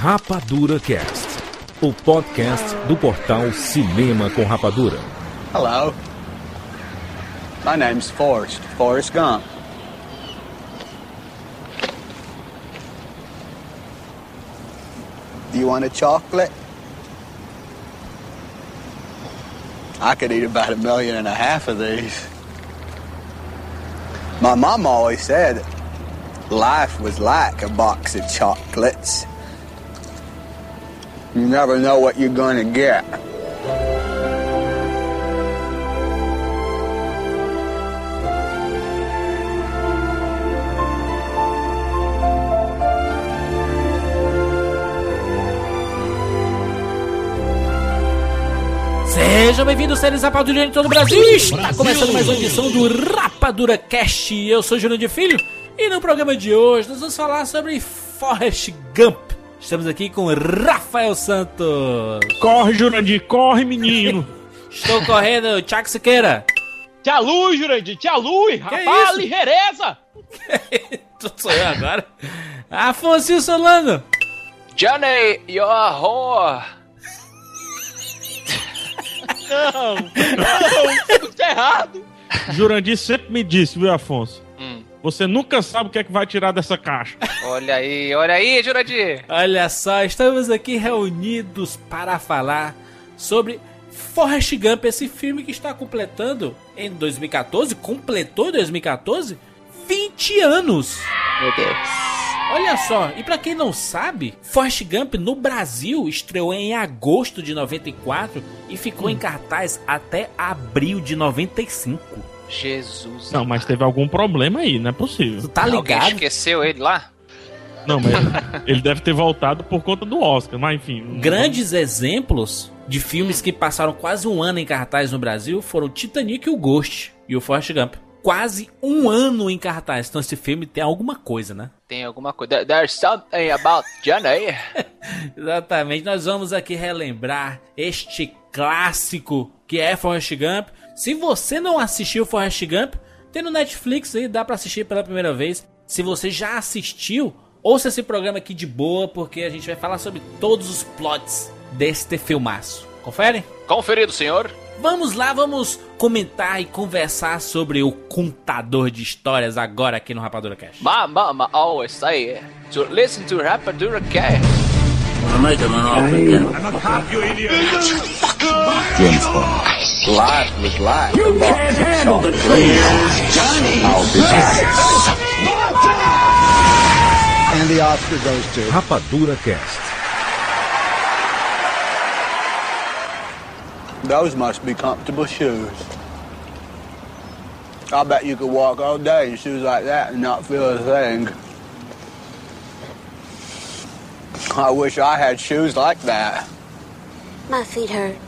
Rapadura Cast, o podcast do portal Cinema com Rapadura. Hello. My name's Forrest, Forrest Gump. Do you want a chocolate? I could eat about a million and a half of these. My mom always said life was like a box of chocolates. You never know what you're gonna get. Sejam bem-vindos, séries Rapadura em todo o Brasil. Está começando mais uma edição do Rapadura Cast. Eu sou Júlio de Filho e no programa de hoje nós vamos falar sobre Forrest Gump. Estamos aqui com Rafael Santos. Corre, Jurandir, corre, menino. Estou correndo, Tiago Siqueira. Tia Lu, Jurandir, tia Lu, rapaz, isso? ligeireza. Tu sou eu agora. Afonso Solano. Johnny, you're a whore. Não, não, tudo tá errado. Jurandir sempre me disse, viu, Afonso? Hum. Você nunca sabe o que é que vai tirar dessa caixa. Olha aí, olha aí, Jurandir. Olha só, estamos aqui reunidos para falar sobre Forrest Gump, esse filme que está completando em 2014, completou em 2014, 20 anos. Meu Deus. Olha só, e pra quem não sabe, Forrest Gump no Brasil estreou em agosto de 94 e ficou em cartaz até abril de 95. Jesus. Não, mas teve algum problema aí, não é possível. Tu tá Alguém ligado? esqueceu ele lá? Não, mas ele deve ter voltado por conta do Oscar, mas enfim. não- Grandes exemplos de filmes que passaram quase um ano em cartaz no Brasil foram Titanic e o Ghost e o Forrest Gump. Quase um ano em cartaz. Então esse filme tem alguma coisa, né? Tem alguma coisa. There- There's something about Johnny. Exatamente. Nós vamos aqui relembrar este clássico que é Forrest Gump. Se você não assistiu Forrest Gump, tem no Netflix aí, dá pra assistir pela primeira vez. Se você já assistiu, ouça esse programa aqui de boa, porque a gente vai falar sobre todos os plots deste filmaço. Confere? Conferido, senhor. Vamos lá, vamos comentar e conversar sobre o contador de histórias agora aqui no Rapadura Cash. My mama always say to listen to Rapadura Cast. Life was like a box of chocolates. I'll be back. And the Oscar goes to Rapadura Cast. Those must be comfortable shoes. I bet you could walk all day in shoes like that and not feel a thing. I wish I had shoes like that. My feet hurt.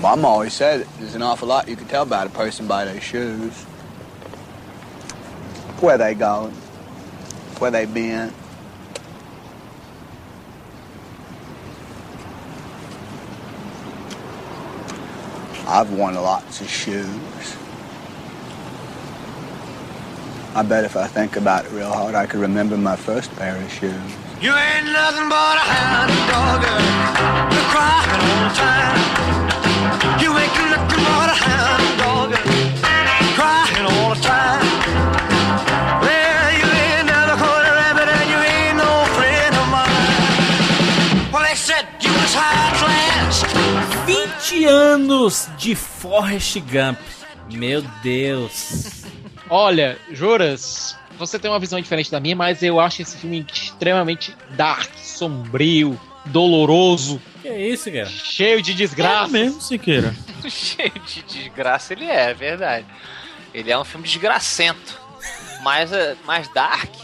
Mom always said there's an awful lot you can tell about a person by their shoes. Where they going? Where they been? I've worn lots of shoes. I bet if I think about it real hard, I could remember my first pair of shoes. You ain't nothing but a hound dog. You're crying all the time. You ain't nothing but a hound dog. Crying all the time. Well, you ain't never caught a rabbit and you ain't no friend of mine. Well, they said you was high class. 20 anos de Forrest Gump. Meu Deus. Olha, Juras, você tem uma visão diferente da minha, mas eu acho esse filme extremamente dark, sombrio, doloroso, Que isso, cara? cheio de É desgraça. mesmo, Siqueira. Cheio de desgraça ele é, é verdade. Ele é um filme desgracento. Mas, eh, mas Dark?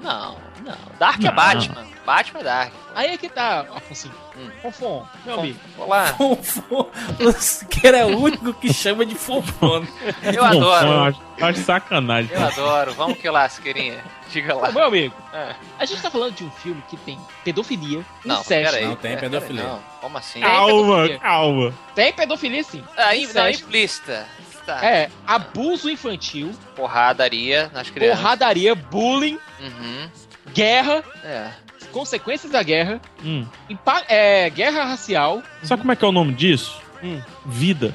Não, não. Dark é Não. Batman. Batman é Dark. Aí é que tá, Afonso. Hum. Fofão, meu amigo. Olá. Fofo. O Siqueira é o único que chama de fofone. Eu adoro. eu acho, acho sacanagem. Eu adoro. Vamos que lá, Siqueirinha. Diga lá. Ô, meu amigo, É. a gente tá falando de um filme que tem pedofilia, Não, incesto. peraí. Não tem Pera- pedofilia. Não, como assim? Calma. Calma, pedofilia. calma. Tem pedofilia sim. Ah, in- não, implícita. Tá. É, abuso infantil, Porradaria nas crianças. porradaria, bullying, Uhum. Guerra, É. consequências da guerra, Hum. impa- é, guerra racial. Sabe como é que é o nome disso? Hum. Vida.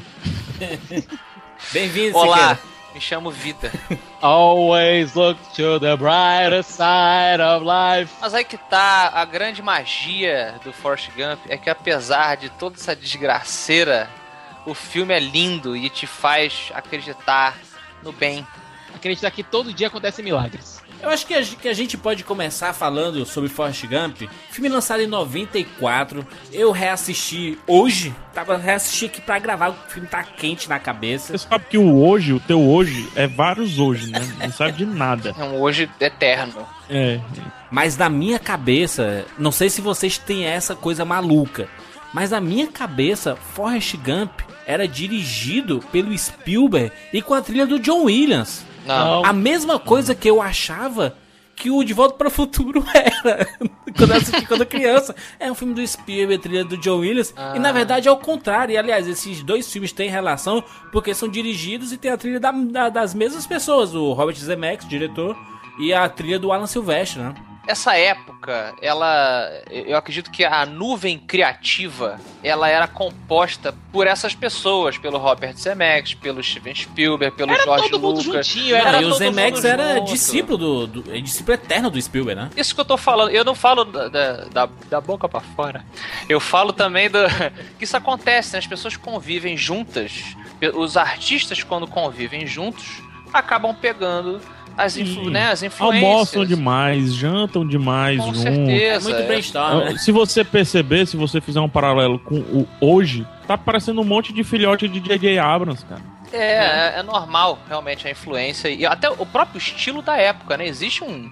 Bem-vindo, Olá, Siqueira. me chamo Vida. Always look to the brighter side of life. Mas aí que tá a grande magia do Forrest Gump é que apesar de toda essa desgraceira, o filme é lindo e te faz acreditar no bem. Acreditar que todo dia acontecem milagres. Eu acho que a, que a gente pode começar falando sobre Forrest Gump. Filme lançado em 94. Eu reassisti hoje. Tava reassisti aqui pra gravar. O filme tá quente na cabeça. Você sabe que o hoje, o teu hoje, é vários hoje, né? Não sabe de nada. É um hoje eterno. É. Mas na minha cabeça, não sei se vocês têm essa coisa maluca, mas na minha cabeça, Forrest Gump era dirigido pelo Spielberg e com a trilha do John Williams. Não. A mesma coisa que eu achava que o De Volta para o Futuro era quando eu assisti quando criança. É um filme do Spielberg, trilha do John Williams. E na verdade é o contrário. E aliás, esses dois filmes têm relação porque são dirigidos e tem a trilha da- da- das mesmas pessoas. O Robert Zemeckis, diretor, e a trilha do Alan Silvestre, né? Essa época, ela. Eu acredito que a nuvem criativa ela era composta por essas pessoas, pelo Robert Zemeckis, pelo Steven Spielberg, pelo Era George todo mundo Lucas. juntinho, Era, era e o Zemeckis mundo era junto. discípulo do, do. é discípulo eterno do Spielberg, né? Isso que eu tô falando, eu não falo da, da, da- da boca pra fora. Eu falo também do. que isso acontece, né? As pessoas convivem juntas. Os artistas, quando convivem juntos, acabam pegando as, influ, né, as influências. Almoçam demais, jantam demais Com juntos. É certeza. muito é. brainstorm, né? Se você perceber, se você fizer um paralelo com o hoje, tá parecendo um monte de filhote de J.J. Abrams, cara. É, é, é normal, realmente, a influência. E até o próprio estilo da época, né? Existe um,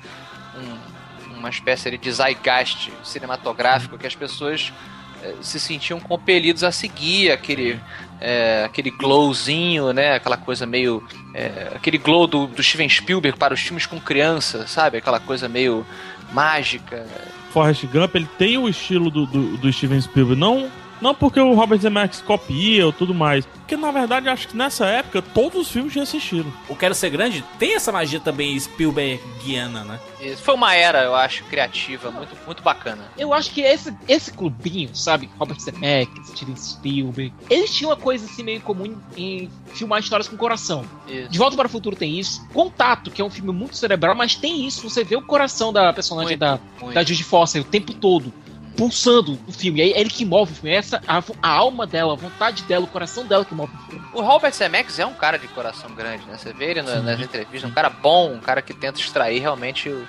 um- uma espécie de zeitgeist cinematográfico que as pessoas eh, se sentiam compelidos a seguir aquele, eh, aquele glowzinho, né? Aquela coisa meio. eh, aquele glow do, do Steven Spielberg para os filmes com criança, sabe? Aquela coisa meio mágica. Forrest Gump, ele tem o estilo do, do, do Steven Spielberg, não, não porque o Robert Zemeckis copia ou tudo mais, porque na verdade acho que nessa época todos os filmes já assistiram. O Quero Ser Grande tem essa magia também Spielbergiana, né? E foi uma era, eu acho, criativa, muito, muito bacana. Eu acho que esse, esse clubinho, sabe? Robert Zemeckis, Steven Spielberg, eles tinham uma coisa assim meio comum em, em filmar histórias com coração. Isso. De Volta para o Futuro tem isso. Contato, que é um filme muito cerebral, mas tem isso. Você vê o coração da personagem Muito, da, muito. da Judy Foster o tempo todo. Pulsando o filme. É ele que move o filme. É Essa, a, a alma dela, a vontade dela, o coração dela que move o filme. O Robert Zemeckis é um cara de coração grande, né? Você vê ele na- nas entrevistas, um cara bom, um cara que tenta extrair realmente o,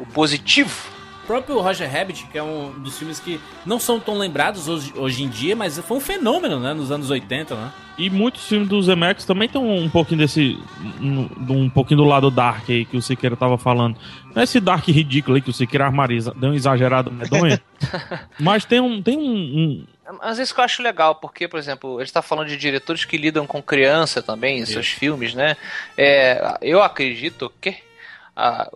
o positivo. O próprio Roger Rabbit, que é um dos filmes que não são tão lembrados hoje, hoje em dia, mas foi um fenômeno, né? Nos anos 80, né? E muitos filmes do Zemeckis também tem um, um pouquinho desse. Um, um pouquinho do lado dark aí que o Siqueira tava falando. Não é esse dark ridículo aí que o Siqueira armaria, deu um exagerado medonha. mas tem um. Tem um, um- Mas isso que eu acho legal, porque, por exemplo, ele está falando de diretores que lidam com criança também em seus filmes, né? É, eu acredito que a,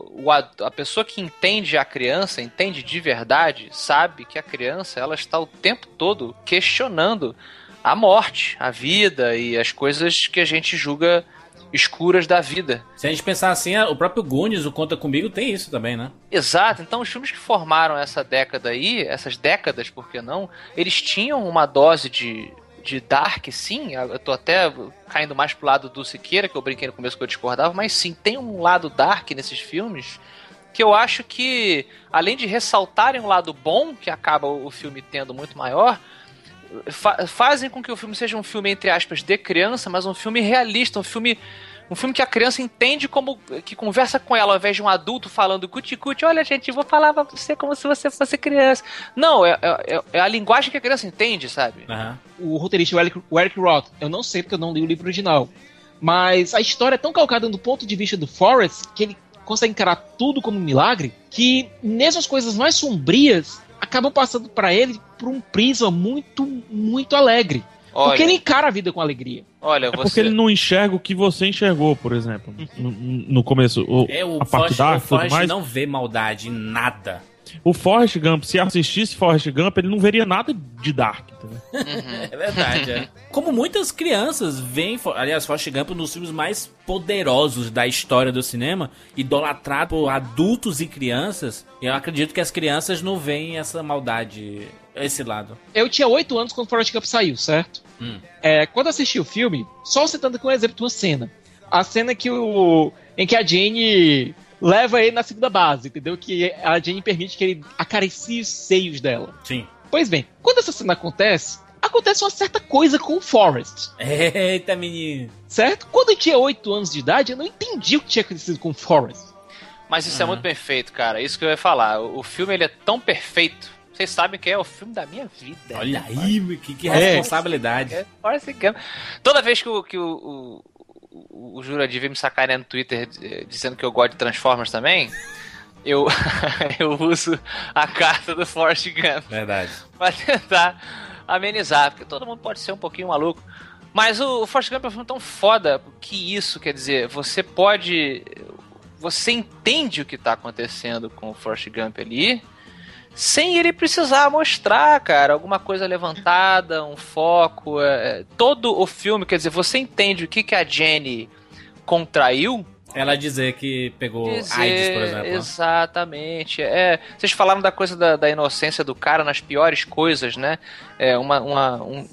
a pessoa que entende a criança, entende de verdade, sabe que a criança ela está o tempo todo questionando a morte, a vida e as coisas que a gente julga escuras da vida. Se a gente pensar assim, o próprio Goonies, o Conta Comigo, tem isso também, né? Exato, então os filmes que formaram essa década aí, essas décadas, por que não, eles tinham uma dose de, de dark, sim. Eu tô até caindo mais pro lado do Siqueira, que eu brinquei no começo que eu discordava, mas sim, tem um lado dark nesses filmes que eu acho que, além de ressaltarem um lado bom, que acaba o filme tendo muito maior, fa- fazem com que o filme seja um filme, entre aspas, de criança, mas um filme realista, um filme. Um filme que a criança entende como. que conversa com ela ao invés de um adulto falando cuti-cuti, olha, gente, eu vou falar pra você como se você fosse criança. Não, é, é, é a linguagem que a criança entende, sabe? Aham. o roteirista o Eric, o Eric Roth. Eu não sei porque eu não li o livro original. Mas a história é tão calcada do ponto de vista do Forrest que ele consegue encarar tudo como um milagre que mesmo as coisas mais sombrias acabam passando pra ele por um prisma muito, muito alegre. Olha, Porque ele encara a vida com alegria. Olha É você. porque ele não enxerga o que você enxergou, por exemplo. No, no começo. O, É, o a parte Forrest, dark o Forrest mais. não vê maldade em nada. o Forrest Gump, se assistisse Forrest Gump, ele não veria nada de Dark. É verdade, é. Como muitas crianças veem, aliás, Forrest Gump um dos filmes mais poderosos da história do cinema, idolatrado por adultos e crianças, e eu acredito que as crianças não veem essa maldade, esse lado. Eu tinha 8 anos quando Forrest Gump saiu, certo? Hum. É, quando assisti o filme, só citando aqui um exemplo de uma cena. A cena que o, em que a Jane leva ele na segunda base, entendeu? Que a Jane permite que ele acaricie os seios dela. Sim. Pois bem, quando essa cena acontece, acontece uma certa coisa com o Forrest, Eita, menino. certo? Quando eu tinha 8 anos de idade, eu não entendi o que tinha acontecido com o Forrest. Mas isso é muito bem feito, cara. Isso que eu ia falar. O o filme ele é tão perfeito. Vocês sabem que é o filme da minha vida. Olha aí, meu, que, que É. responsabilidade. É, Forrest Gump. Toda vez que o, que o, o, o, Jurandir vem me sacanear no Twitter eh, dizendo que eu gosto de Transformers também, eu, eu uso a carta do Forrest Gump Verdade. pra tentar amenizar, porque todo mundo pode ser um pouquinho maluco. Mas o, o Forrest Gump é um filme tão foda que isso, quer dizer, você pode. Você entende o que tá acontecendo com o Forrest Gump ali, sem ele precisar mostrar, cara, alguma coisa levantada, um foco. é, todo o filme, quer dizer, você entende o que, que a Jenny contraiu Ela dizer que pegou dizer- AIDS, por exemplo. Exatamente. É, vocês falaram da coisa da, da inocência do cara nas piores coisas, né? É, uma, uma- um,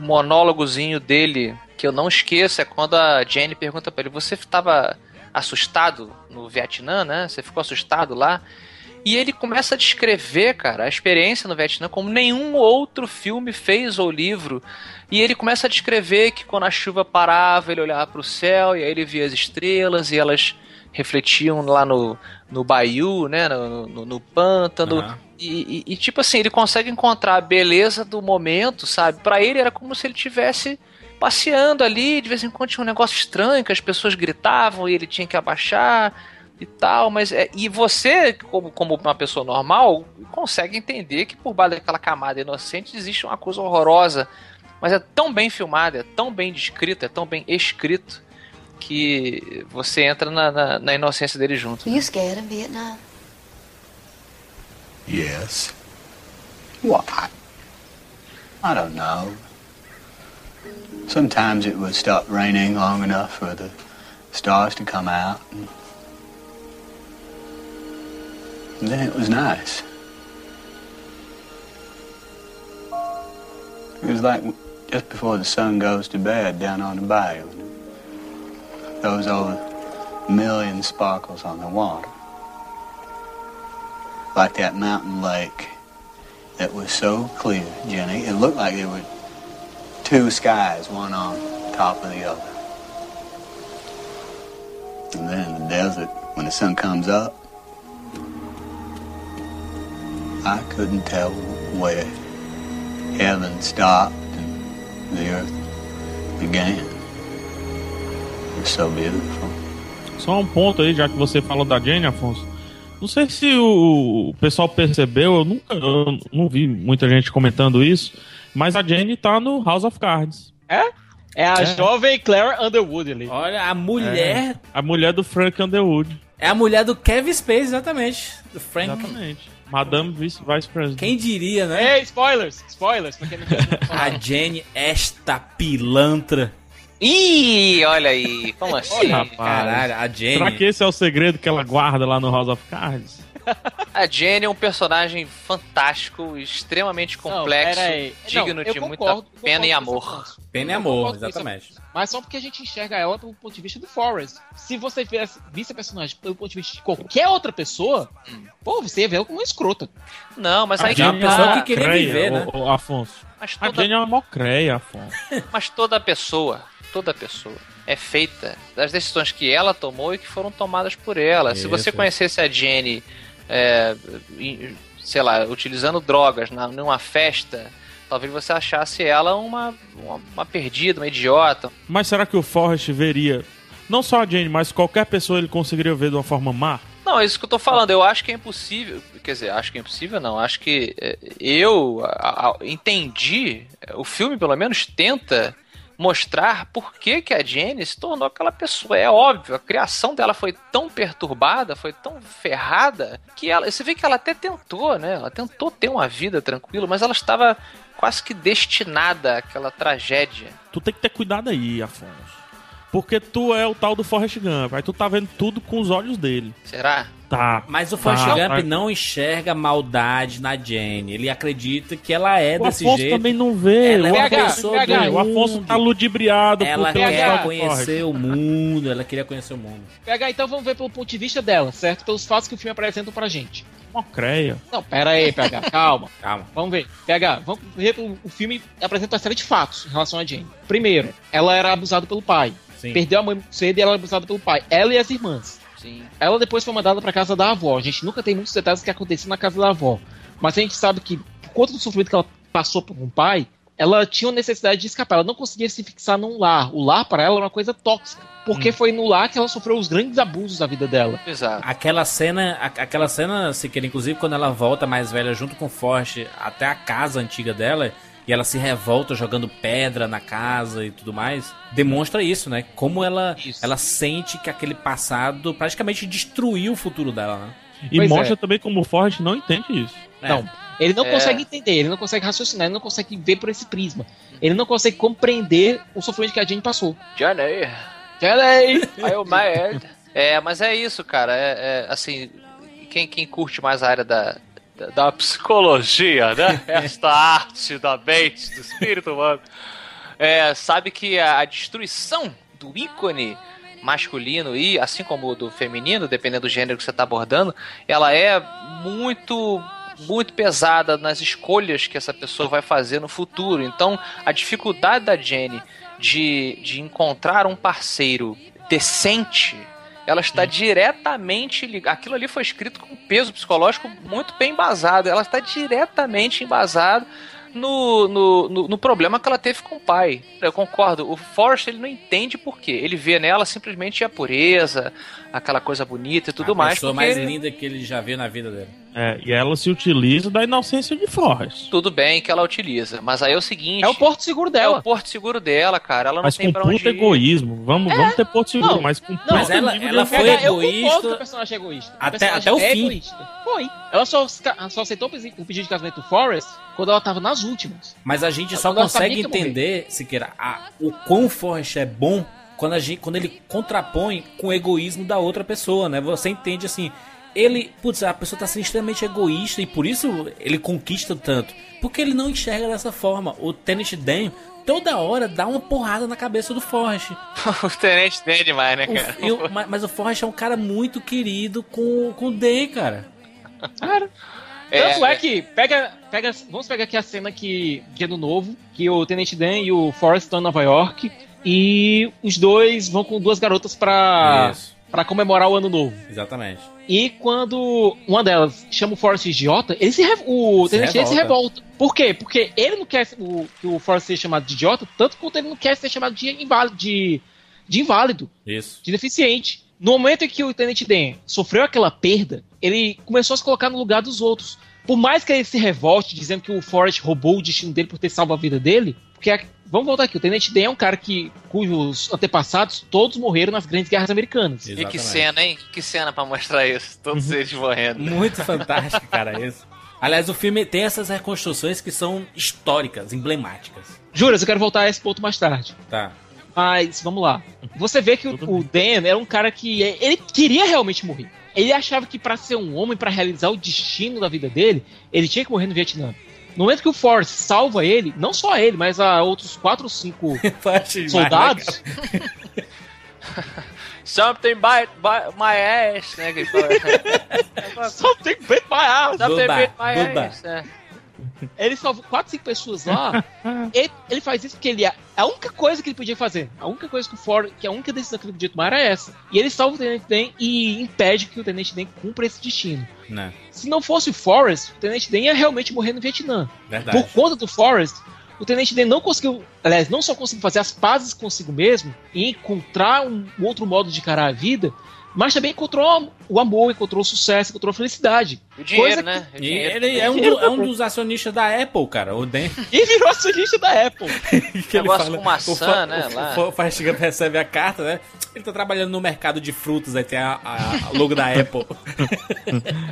monólogozinho dele que eu não esqueço é quando a Jenny pergunta pra ele: Você estava assustado no Vietnã, né? Você ficou assustado lá? E ele começa a descrever, cara, a experiência no Vietnã como nenhum outro filme fez ou livro. E ele começa a descrever que quando a chuva parava, ele olhava para o céu e aí ele via as estrelas e elas refletiam lá no, no Bayou, né, no, no, no pântano. Aham. E, e- e, tipo assim, ele consegue encontrar a beleza do momento, sabe? Pra ele era como se ele tivesse passeando ali, de vez em quando tinha um negócio estranho que as pessoas gritavam e ele tinha que abaixar e tal, mas é, e você, como, como uma pessoa normal, consegue entender que por baixo daquela camada inocente existe uma coisa horrorosa, mas é tão bem filmado, é tão bem descrito, é tão bem escrito que você entra na, na, na inocência dele junto. Were you scared in Vietnam? Yes. Why? I don't know. Sometimes it would stop raining long enough for the stars to come out. And and then it was nice. It was like just before the sun goes to bed down on the bayou. Those old million sparkles on the water like that mountain lake that was so clear, Jenny. It looked like there were two skies, one on top of the other. And then the desert, when the sun comes up, I couldn't tell where heaven stopped and the earth began. It was so beautiful. Só um ponto aí, já que você falou da Jane, Afonso. Não sei se o, o pessoal percebeu, eu nunca eu não vi muita gente comentando isso, mas a Jane tá no House of Cards. É a jovem Claire Underwood ali. Olha, a mulher. A mulher do Frank Underwood. É, a mulher do Kevin Space, exatamente. Do Frank. Exatamente. Madame Vice, Vice President. Quem diria, né? Ei, spoilers! Spoilers, pra quem não quer A Jenny, esta pilantra. Ih, olha aí, como assim? rapaz. Caralho, a Jenny. Será que esse é o segredo que ela guarda lá no House of Cards? A Jenny é um personagem fantástico, extremamente complexo, aí. digno Não, de concordo, muita concordo pena e amor. Pena e amor, exatamente. Mas só porque a gente enxerga ela pelo ponto de vista do Forrest. Se você visse, visse a personagem pelo ponto de vista de qualquer outra pessoa, pô, você ia ver ela como uma escrota. Não, mas aí A Jenny que é uma pessoa que queria Creia, viver, né? ô- ô, Afonso. Mas A toda, Jane é uma mocreia, Afonso. mas toda pessoa, toda pessoa é feita das decisões que ela tomou e que foram tomadas por ela. Se Isso, você isso. conhecesse a Jenny, é, sei lá, utilizando drogas na, numa festa, talvez você achasse ela uma, uma, uma perdida, uma idiota. Mas será que o Forrest veria, não só a Jane, mas qualquer pessoa ele conseguiria ver de uma forma má? Não, é isso que eu tô falando. Eu acho que é impossível. Quer dizer, acho que é impossível, não. Acho que é, eu a- a- entendi. O filme, pelo menos, tenta mostrar por que, que a Jenny se tornou aquela pessoa. É óbvio, a criação dela foi tão perturbada, foi tão ferrada, que ela, você vê que ela até tentou, né? Ela tentou ter uma vida tranquila, mas ela estava quase que destinada àquela tragédia. Tu tem que ter cuidado aí, Afonso. Porque tu é o tal do Forrest Gump. Aí tu tá vendo tudo com os olhos dele. Será? Tá. Mas o Forrest tá, Gump tá. não enxerga maldade na Jenny. Ele acredita que ela é O desse Afonso jeito. também não vê. Ela é o, uma PH, pessoa do o Afonso mundo. tá ludibriado Ela quer conhecer o mundo, ela queria conhecer o mundo. Pegar então, vamos ver pelo ponto de vista dela, certo? Pelos fatos que o filme apresenta pra gente. Forrest. Mocreia. Não, pera aí, PH, calma. Calma. Vamos ver. PH, vamos ver o, o filme apresenta uma série de fatos em relação a Jane. Primeiro, ela era abusada pelo pai. Sim. Perdeu a mãe cedo e ela era abusada pelo pai. Ela e as irmãs. Sim. Ela depois foi mandada pra casa da avó. A gente nunca tem muitos detalhes do que aconteceu na casa da avó. Mas a gente sabe que, por conta do sofrimento que ela passou com o pai, ela tinha necessidade de escapar. Ela não conseguia se fixar num lar. O lar para ela era uma coisa tóxica. Porque foi no lar que ela sofreu os grandes abusos da vida dela. Exato. Aquela cena, a- aquela cena, se quer, inclusive quando ela volta mais velha junto com o Forte até a casa antiga dela e ela se revolta jogando pedra na casa e tudo mais, demonstra isso, né? Como ela, Isso. ela sente que aquele passado praticamente destruiu o futuro dela, né? E Pois mostra é. também como o Forrest não entende isso. É. Não. Ele não É. consegue entender, ele não consegue raciocinar, ele não consegue ver por esse prisma. Ele não consegue compreender o sofrimento que a Jane passou. Johnny. Johnny! I'm mad. É, mas é isso, cara. É, é, assim, quem, quem curte mais a área da, da, psicologia, né? Esta arte da mente, do espírito humano, é, sabe que a, destruição do ícone masculino e assim como do feminino, dependendo do gênero que você está abordando, ela é muito muito pesada nas escolhas que essa pessoa vai fazer no futuro. Então, a dificuldade da Jenny de, de encontrar um parceiro decente, ela está diretamente ligada. Aquilo ali foi escrito com peso psicológico muito bem embasado. Ela está diretamente embasada no, no, no, no problema que ela teve com o pai. Eu concordo. O Forrest ele não entende por quê. Ele vê nela simplesmente a pureza, aquela coisa bonita e tudo a mais. pessoa porque mais ele- linda que ele já viu na vida dele. É, e ela se utiliza da inocência de Forrest. Tudo bem que ela utiliza, mas aí é o seguinte. É o porto seguro é dela. o porto seguro dela, cara. Ela não Mas tem com pra onde ir. egoísmo. Vamos, vamos ter Porto Seguro, Não, mas com não, mas ela- ela egoísmo. foi PH, eu egoísta concordo que o personagem é egoísta. até- personagem até o é fim. egoísta. Foi. Ela só, só aceitou o pedi- o pedido de casamento do Forrest quando ela tava nas últimas. Mas a gente só consegue entender, Siqueira, a- o quão Forrest é bom quando, a gente, quando ele contrapõe com o egoísmo da outra pessoa, né? Você entende assim, ele, putz, a pessoa tá sendo extremamente egoísta e por isso ele conquista tanto. Porque ele não enxerga dessa forma. O Tenant Dan toda hora dá uma porrada na cabeça do Forrest. o tenente tem demais, né, cara? o- ma- mas o Forrest é um cara muito querido com, com o Dan, cara. É, Tanto é que, pega, pega, vamos pegar aqui a cena que, que é do novo, que o Tenente Dan e o Forrest estão em Nova York e os dois vão com duas garotas pra, Pra comemorar o ano novo. exatamente. E quando uma delas chama o Forrest de idiota, ele se o Se Dan se revolta. revolta. Por quê? Porque ele não quer o, que o Forrest seja chamado de idiota, tanto quanto ele não quer ser chamado de inválido, de, de inválido Isso. de deficiente. No momento em que o Tenente Dan sofreu aquela perda, ele começou a se colocar no lugar dos outros. Por mais que ele se revolte, dizendo que o Forrest roubou o destino dele por ter salvo a vida dele, porque a- vamos voltar aqui, o Tenente Dan é um cara que cujos antepassados todos morreram nas grandes guerras americanas. E que Exatamente. cena, hein? Que cena pra mostrar isso. Todos eles morrendo. Muito fantástico, cara, isso. Aliás, o filme tem essas reconstruções que são históricas, emblemáticas. Juras, eu quero voltar a esse ponto mais tarde. Tá. Mas vamos lá. Você vê que o, o Dan era um cara que é, ele queria realmente morrer. Ele achava que pra ser um homem, pra realizar o destino da vida dele, ele tinha que morrer no Vietnã. No momento que o Forrest salva ele, não só ele, mas a outros quatro ou cinco soldados, né, Something bite, my ass, né? Que ele fala. que ver my ass. Something bite my ass. né? Ele salvou quatro, cinco pessoas lá. ele, ele faz isso porque ele é a única coisa que ele podia fazer. A única coisa que o Forrest, que a única decisão que ele podia tomar era essa. E ele salva o Tenente Dan e impede que o Tenente Dan cumpra esse destino. Não, Se não fosse o Forrest, o Tenente Dan ia realmente morrer no Vietnã. verdade. Por conta do Forrest, o Tenente Dan não conseguiu, aliás, não só conseguiu fazer as pazes consigo mesmo e encontrar um outro modo de encarar a vida, mas também encontrou o amor, encontrou o sucesso, encontrou a felicidade. E o dinheiro, Coisa né? O E dinheiro. ele é um, do- é um dos acionistas da Apple, cara. O Dan. E virou acionista da Apple. que ele Negócio com maçã, o fa- né, O, lá. o, Gump recebe a carta, né? Ele tá trabalhando no mercado de frutas, aí tem a, a- a logo da Apple.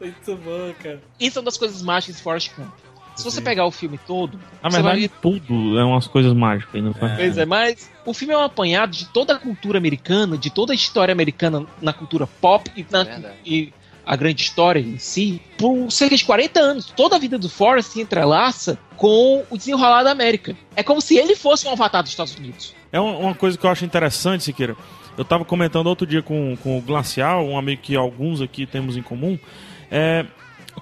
Muito bom, cara. Isso é uma das coisas mágicas de Forrest Gump. Se você pegar o filme todo, Na você vai verdade, tudo é umas coisas mágicas. Não faz? Pois é, mas o filme é um apanhado de toda a cultura americana, de toda a história americana na cultura pop e, na, e a grande história em si, por cerca de 40 anos. Toda a vida do Forrest se entrelaça com o desenrolar da América. É como se ele fosse um avatar dos Estados Unidos. É uma, uma coisa que eu acho interessante, Siqueira. Eu tava comentando outro dia com, com o Glacial, um amigo que alguns aqui temos em comum. É,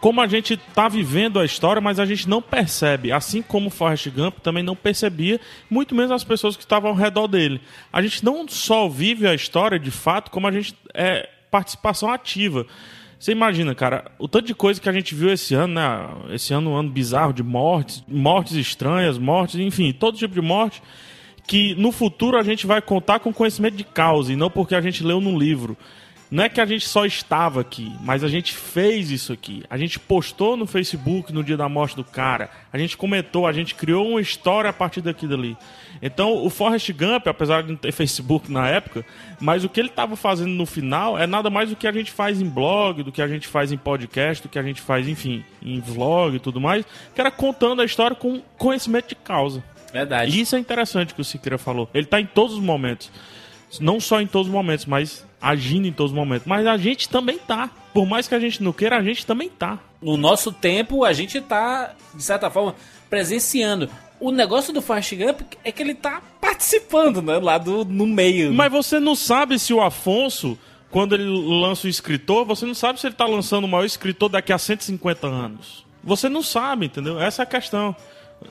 como a gente tá vivendo a história, mas a gente não percebe. Assim como o Forrest Gump também não percebia, muito menos as pessoas que estavam ao redor dele. A gente não só vive a história de fato, como a gente é participação ativa. Você imagina, cara, o tanto de coisa que a gente viu esse ano, né? Esse ano um ano bizarro de mortes, mortes estranhas, mortes, enfim, todo tipo de morte que no futuro a gente vai contar com conhecimento de causa e não porque a gente leu num livro. Não é que a gente só estava aqui, mas a gente fez isso aqui. A gente postou no Facebook no dia da morte do cara. A gente comentou, a gente criou uma história a partir daqui dali. Então, o Forrest Gump, apesar de não ter Facebook na época, mas o que ele estava fazendo no final é nada mais do que a gente faz em blog, do que a gente faz em podcast, do que a gente faz, enfim, em vlog e tudo mais, que era contando a história com conhecimento de causa. Verdade. E isso é interessante que o Siqueira falou. Ele tá em todos os momentos. Não só em todos os momentos, mas agindo em todos os momentos. Mas a gente também tá. Por mais que a gente não queira, a gente também tá. No nosso tempo, a gente tá, de certa forma, presenciando. O negócio do Forrest Gump é que ele tá participando, né? Lá do, no meio. Mas você não sabe se o Afonso, quando ele lança o escritor, você não sabe se ele tá lançando o maior escritor daqui a 150 anos. Você não sabe, entendeu? Essa é a questão.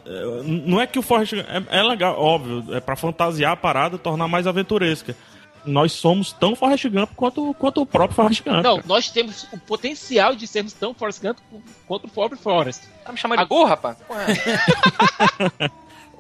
É, Não é que o Forrest Gump... É, é legal, óbvio. É pra fantasiar a parada, tornar mais aventuresca. Nós somos tão Forrest Gump quanto, quanto o próprio Forrest Gump. Não, cara. nós temos o potencial de sermos tão Forrest Gump quanto o Forrest Forrest. Tá me chamando de burro, rapaz?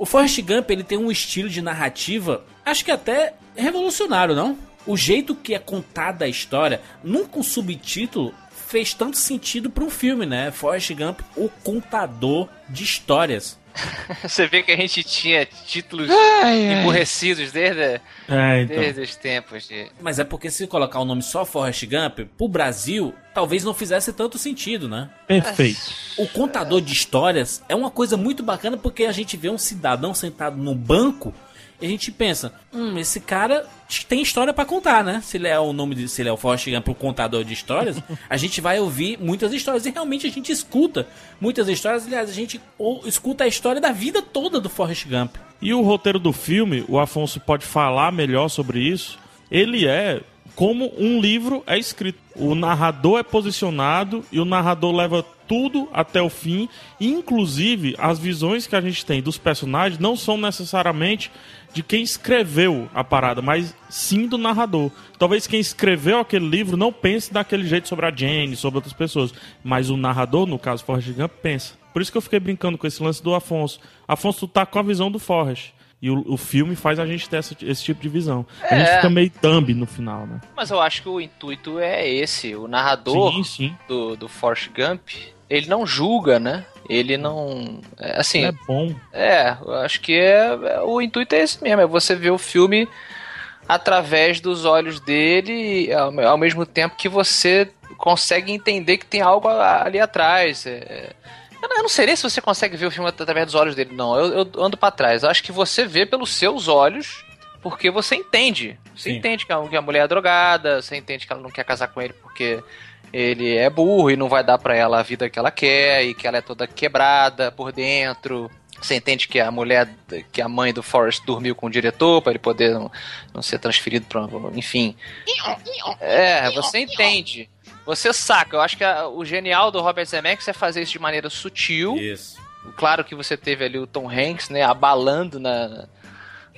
O Forrest Gump ele tem um estilo de narrativa, acho que até revolucionário, não? O jeito que é contada a história, nunca um subtítulo fez tanto sentido para um filme, né? Forrest Gump, o contador de histórias. Você vê que a gente tinha títulos Ai, emburrecidos desde, É, então. desde os tempos de. Mas é porque se colocar o nome só Forrest Gump, pro Brasil, talvez não fizesse tanto sentido, né? Perfeito. O contador de histórias é uma coisa muito bacana porque a gente vê um cidadão sentado no banco e a gente pensa, hum, esse cara tem história pra contar, né? Se ele é o nome de, se ele é o Forrest Gump, o contador de histórias, a gente vai ouvir muitas histórias e realmente a gente escuta muitas histórias. Aliás, a gente ou- escuta a história da vida toda do Forrest Gump. E o roteiro do filme, o Afonso pode falar melhor sobre isso. Ele é como um livro é escrito. O narrador é posicionado e o narrador leva tudo até o fim. Inclusive, as visões que a gente tem dos personagens não são necessariamente de quem escreveu a parada, mas sim do narrador. Talvez quem escreveu aquele livro não pense daquele jeito sobre a Jane, sobre outras pessoas, mas o narrador, no caso Forrest Gump, pensa. Por isso que eu fiquei brincando com esse lance do Afonso. Afonso, tu tá com a visão do Forrest. E o, o filme faz a gente ter essa- esse tipo de visão. A gente É. fica meio thumb no final, né? Mas eu acho que o intuito é esse. O narrador Sim, sim. do, do Forrest Gump, ele não julga, né? Ele não. é, Assim, É bom. É, eu acho que é, é- o intuito é esse mesmo, é você ver o filme através dos olhos dele, ao, ao mesmo tempo que você consegue entender que tem algo ali atrás. é- eu, não, eu não sei nem se você consegue ver o filme através dos olhos dele, não. Eu, eu ando pra trás. Eu acho que você vê pelos seus olhos, porque você entende. Você Sim. entende que a, que a mulher é drogada, você entende que ela não quer casar com ele porque ele é burro e não vai dar pra ela a vida que ela quer e que ela é toda quebrada por dentro. Você entende que a mulher, que a mãe do Forrest dormiu com o diretor para ele poder não, não ser transferido para, enfim. É, você entende. Você saca. Eu acho que a- o genial do Robert Zemeckis é fazer isso de maneira sutil. Isso. Claro que você teve ali o Tom Hanks, né, abalando na,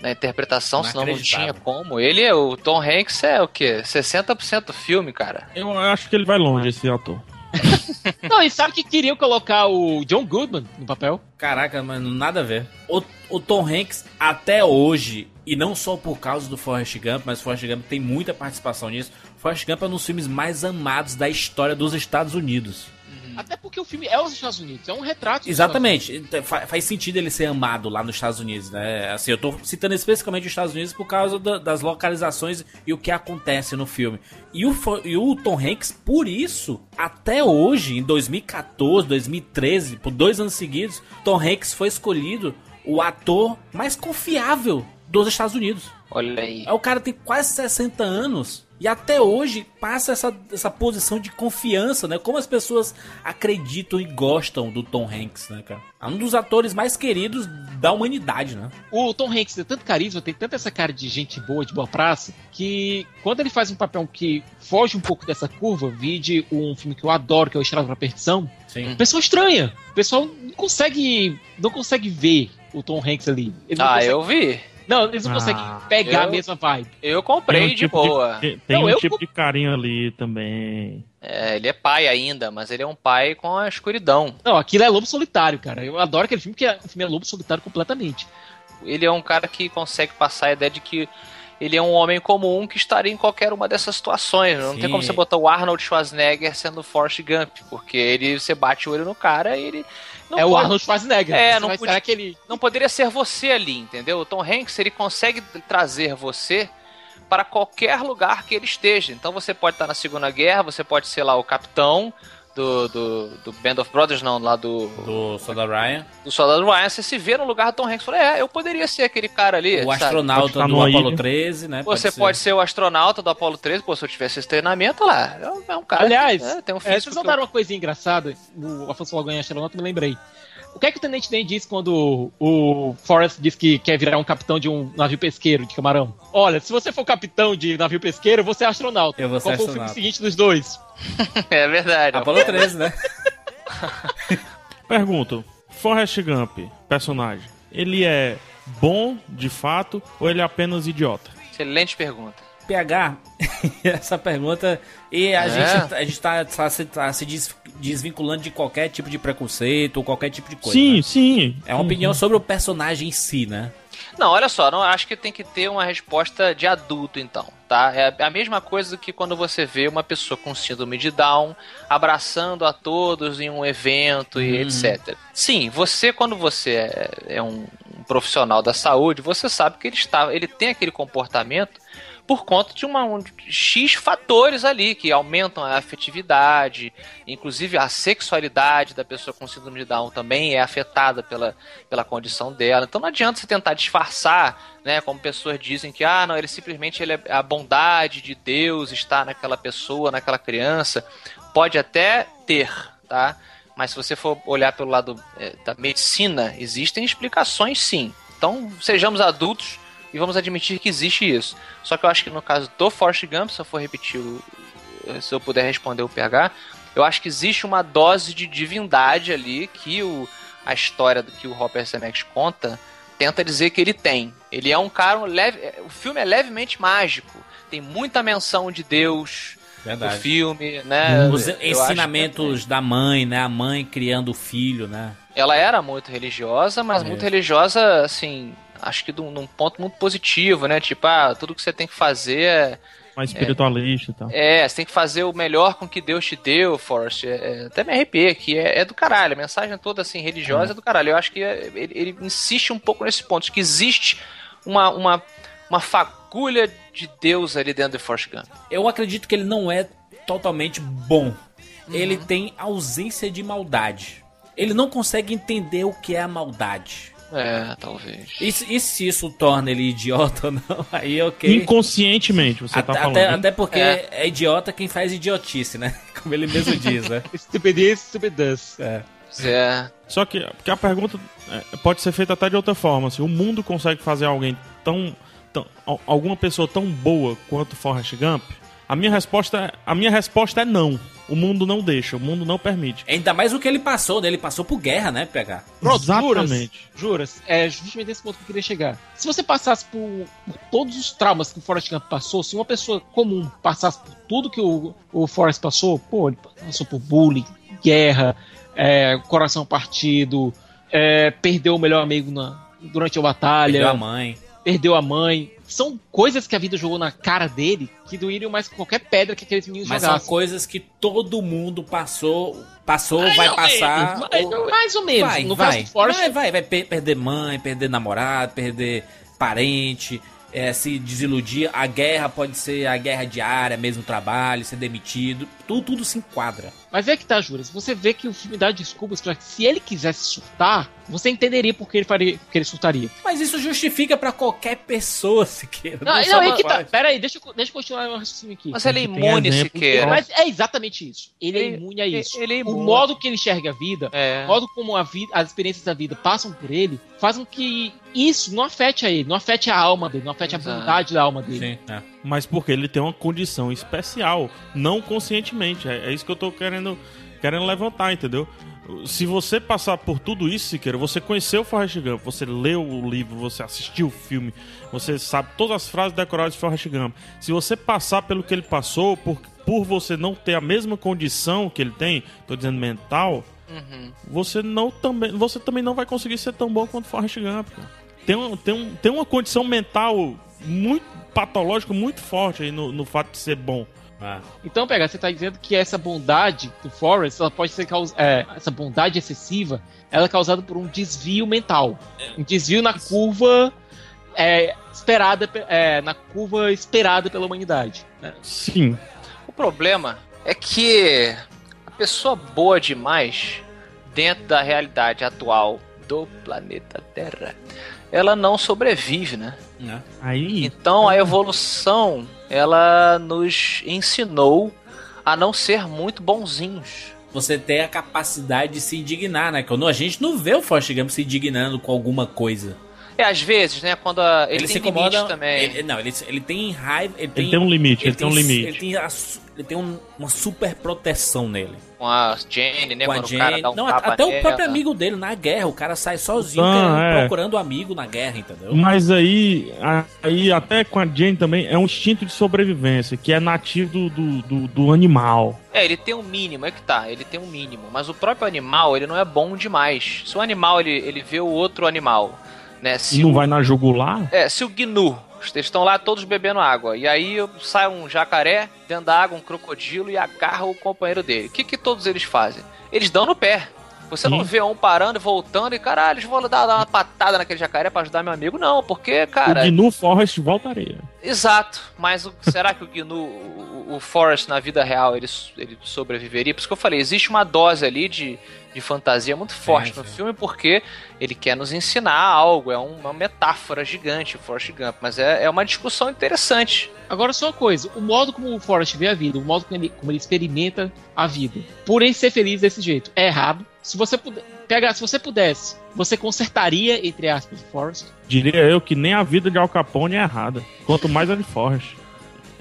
na interpretação, senão não tinha como. Ele é o Tom Hanks é o quê? 60% do filme, cara. Eu acho que ele vai longe, esse ator. Não, e sabe que queriam colocar o John Goodman no papel? Caraca, mano, nada a ver. O, o Tom Hanks, até hoje, e não só por causa do Forrest Gump, mas Forrest Gump tem muita participação nisso. Forrest Gump é um dos filmes mais amados da história dos Estados Unidos. Até porque o filme é os Estados Unidos, é um retrato. Exatamente. Então, fa- Faz sentido ele ser amado lá nos Estados Unidos, né? Assim, eu tô citando especificamente os Estados Unidos por causa da- das localizações e o que acontece no filme. E o, e o Tom Hanks, por isso, até hoje, em 2014, 2013, por dois anos seguidos, Tom Hanks foi escolhido o ator mais confiável dos Estados Unidos. Olha aí. É o cara tem quase 60 anos e até hoje passa essa, essa posição de confiança, né? Como as pessoas acreditam e gostam do Tom Hanks, né, cara? É um dos atores mais queridos da humanidade, né? O Tom Hanks tem tanto carisma, tem tanta essa cara de gente boa, de boa praça, que quando ele faz um papel que foge um pouco dessa curva, vide um filme que eu adoro, que é o Estrada pra Perdição, Sim. o pessoal estranha. O pessoal não consegue, não consegue ver o Tom Hanks ali. Ah, conseguem- eu vi. Não, eles não Ah, conseguem pegar eu- a mesma vibe. Eu comprei um de tipo boa. Tem, tem Não, um eu- tipo de carinho ali também. É, ele é pai ainda, mas ele é um pai com a escuridão. Não, aquilo é Lobo Solitário, cara. Eu adoro aquele filme, que é, o filme é Lobo Solitário completamente. Ele é um cara que consegue passar a ideia de que ele é um homem comum que estaria em qualquer uma dessas situações. Não Sim. tem como você botar o Arnold Schwarzenegger sendo o Forrest Gump, porque ele você bate o olho no cara e ele não é o pode- Arnold Schwarzenegger. É, não podia- não poderia ser você ali, entendeu? O Tom Hanks ele consegue trazer você para qualquer lugar que ele esteja. Então você pode estar na Segunda Guerra, você pode ser lá o capitão do, do, do Band of Brothers, não, lá do, Do Soda Ryan. do Soldado Ryan. Você se vê no lugar do Tom Hanks fala, é, eu poderia ser aquele cara ali. O sabe? Astronauta do Apollo ilha. 13, né? Você ser. pode ser o astronauta do Apollo 13, pô, se eu tivesse esse treinamento lá. É um- É cara. Aliás, que, é, tem um É, vocês que eu- uma coisinha engraçada? O Afonso Logan astronauta, me lembrei. O que é que o Tenente Dan disse quando o Forrest disse que quer virar um capitão de um navio pesqueiro de camarão? Olha, se você for capitão de navio pesqueiro, você é astronauta. Eu vou ser Qual foi o astronauta. filme seguinte dos dois? É verdade. Apollo 13, né? Pergunto: Forrest Gump, personagem, ele é bom de fato ou ele é apenas idiota? Excelente pergunta. PH, essa pergunta. E a É. gente, a gente tá, tá se- tá se des- desvinculando de qualquer tipo de preconceito ou qualquer tipo de coisa. sim, né? sim. É uma opinião sobre o personagem em si, né? Não, olha só, não acho que tem que ter uma resposta de adulto, então, tá? É a mesma coisa que quando você vê uma pessoa com síndrome de Down abraçando a todos em um evento e etc. Sim, você, quando você é, é um, um profissional da saúde, você sabe que ele está, ele tem aquele comportamento por conta de uma um, X fatores ali que aumentam a afetividade, inclusive a sexualidade da pessoa com síndrome de Down também é afetada pela, pela condição dela. Então não adianta você tentar disfarçar, né, como pessoas dizem que ah, não, ele simplesmente ele é, a bondade de Deus está naquela pessoa, naquela criança. Pode até ter, tá? Mas se você for olhar pelo lado eh, da medicina, existem explicações sim. Então, sejamos adultos e vamos admitir que existe isso. Só que eu acho que no caso do Forrest Gump, se eu for repetir, o- se eu puder responder o PH, eu acho que existe uma dose de divindade ali que o, a história do que o Robert Zemeckis conta tenta dizer que ele tem. Ele é um cara um leve, o filme é levemente mágico. Tem muita menção de Deus no Verdade. filme, né? Os Eu ensinamentos da mãe, né? A mãe criando o filho, né? ela era muito religiosa, mas É. muito religiosa, assim, acho que de um, num ponto muito positivo, né? Tipo, ah, tudo que você tem que fazer é, Mais espiritualista e tal. é, você tem que fazer o melhor com que Deus te deu, Forrest. É, é, até me arrepiei aqui, é, é do caralho. A mensagem toda, assim, religiosa é do caralho. Eu acho que é- ele, ele insiste um pouco nesse ponto, de que existe uma, uma, uma fagulha de Deus ali dentro de Forrest Gump. Eu acredito que ele não é totalmente bom. Uhum. Ele tem ausência de maldade. Ele não consegue entender o que é a maldade. É, talvez. E, se- e se isso torna ele idiota ou não, aí ok. Inconscientemente, você até, tá falando. até, até porque É. é. idiota quem faz idiotice, né? Como ele mesmo diz, né? Stupidez, stupidez. É. É, Só que porque a pergunta é, pode ser feita até de outra forma. Se o mundo consegue fazer alguém tão, tão. al- alguma pessoa tão boa quanto Forrest Gump, A minha resposta é, a minha resposta é não. O mundo não deixa, o mundo não permite. Ainda mais o que ele passou, né? Ele passou por guerra, né, pegar. Pronto, juras, Exatamente. juras, é justamente esse ponto que eu queria chegar. Se você passasse por, por todos os traumas que o Forrest Gump passou, se uma pessoa comum passasse por tudo que o, o Forrest passou, pô, ele passou por bullying, guerra, é, coração partido, é, perdeu o melhor amigo na, durante a batalha, Perdeu a mãe. perdeu a mãe. São coisas que a vida jogou na cara dele que doeriam mais que qualquer pedra que aqueles meninos Mas são jogassem. coisas que todo mundo passou, passou, vai passar. Mais, ou- mais ou menos. Vai, no vai, caso do Forrest, vai, vai, vai per- perder mãe, perder namorado, perder parente, é, se desiludir. A guerra pode ser a guerra diária, mesmo trabalho, ser demitido. Tudo, tudo se enquadra. Mas é que tá, Juras. Você vê que o filme dá desculpas pra que se ele quisesse surtar, você entenderia por que ele, faria, por que ele surtaria. Mas isso justifica pra qualquer pessoa, Siqueira. Não, só não, é que tá. Pera aí, deixa, eu- deixa eu continuar meu raciocínio aqui. Mas ele é imune, Siqueira. Mas é exatamente isso. Ele, é Ele- imune a isso. ele é o imune. modo que ele enxerga a vida, É. o modo como a vida, as experiências da vida passam por ele, faz com que isso não afete a ele, não afete a alma dele, não afete Exato. a bondade da alma dele. Sim, é. Mas porque ele tem uma condição especial, não conscientemente. É, é isso que eu tô querendo, querendo levantar, entendeu? Se você passar por tudo isso, Siqueira, você conheceu o Forrest Gump, você leu o livro, você assistiu o filme, você sabe todas as frases decoradas de Forrest Gump. Se você passar pelo que ele passou, por, por você não ter a mesma condição que ele tem, tô dizendo mental, Uhum. você não também, você também não vai conseguir ser tão bom quanto Forrest Gump. Tem, um, tem, um, tem uma condição mental muito patológica, muito forte aí no, no fato de ser bom. Ah. Então, pega, você tá dizendo que essa bondade do Forrest, ela pode ser caus... é, essa bondade excessiva, ela é causada por um desvio mental, um desvio na curva é, esperada, pe- é, na curva esperada pela humanidade. né? Sim. O problema é que a pessoa boa demais, dentro da realidade atual do planeta Terra, ela não sobrevive, né? né? Aí. Então a evolução, ela nos ensinou a não ser muito bonzinhos. Você tem a capacidade de se indignar, né? Quando a gente não vê o Forrest Gump se indignando com alguma coisa. É, às vezes, né? Quando a, ele, Ele, tem se incomoda limite também. Ele, não, ele, ele tem raiva. Ele tem, Ele tem um limite, ele tem um limite. Ele tem, a ele tem um- uma super proteção nele. Com a Jenny, né? com a Quando o cara Jane. dá um não, tapa até o nela. próprio amigo dele na guerra. O cara sai sozinho querendo- é. procurando amigo na guerra, entendeu? Mas aí, aí, até com a Jane também, é um instinto de sobrevivência, que é nativo do, do, do, do animal. É, ele tem um mínimo, é que tá, ele tem um mínimo. Mas o próprio animal, ele não é bom demais. Se o animal, ele, ele vê o outro animal, né? E Se não o, vai na jugular. É, se o gnu, eles estão lá todos bebendo água, e aí sai um jacaré dentro da água, um crocodilo, e agarra o companheiro dele. O que, que todos eles fazem? Eles dão no pé. Você não vê um parando e voltando e, caralho, eles vão dar, dar uma patada naquele jacaré pra ajudar meu amigo. Não, porque, cara, O Gnu Forrest voltaria. Exato, mas o- será que o Gnu, o, o Forrest na vida real, ele, ele sobreviveria? Por isso que eu falei, existe uma dose ali de, de fantasia muito forte Sim, no sim. filme, porque ele quer nos ensinar algo, é um- uma metáfora gigante, o Forrest Gump, mas é, é uma discussão interessante. Agora, só uma coisa: o modo como o Forrest vê a vida, o modo como ele, como ele experimenta a vida, por ele ser feliz desse jeito, é errado. Se você puder, pega, se você pudesse, você consertaria, entre aspas, o Forrest. Diria eu que nem a vida de Al Capone é errada. Quanto mais a de Forrest.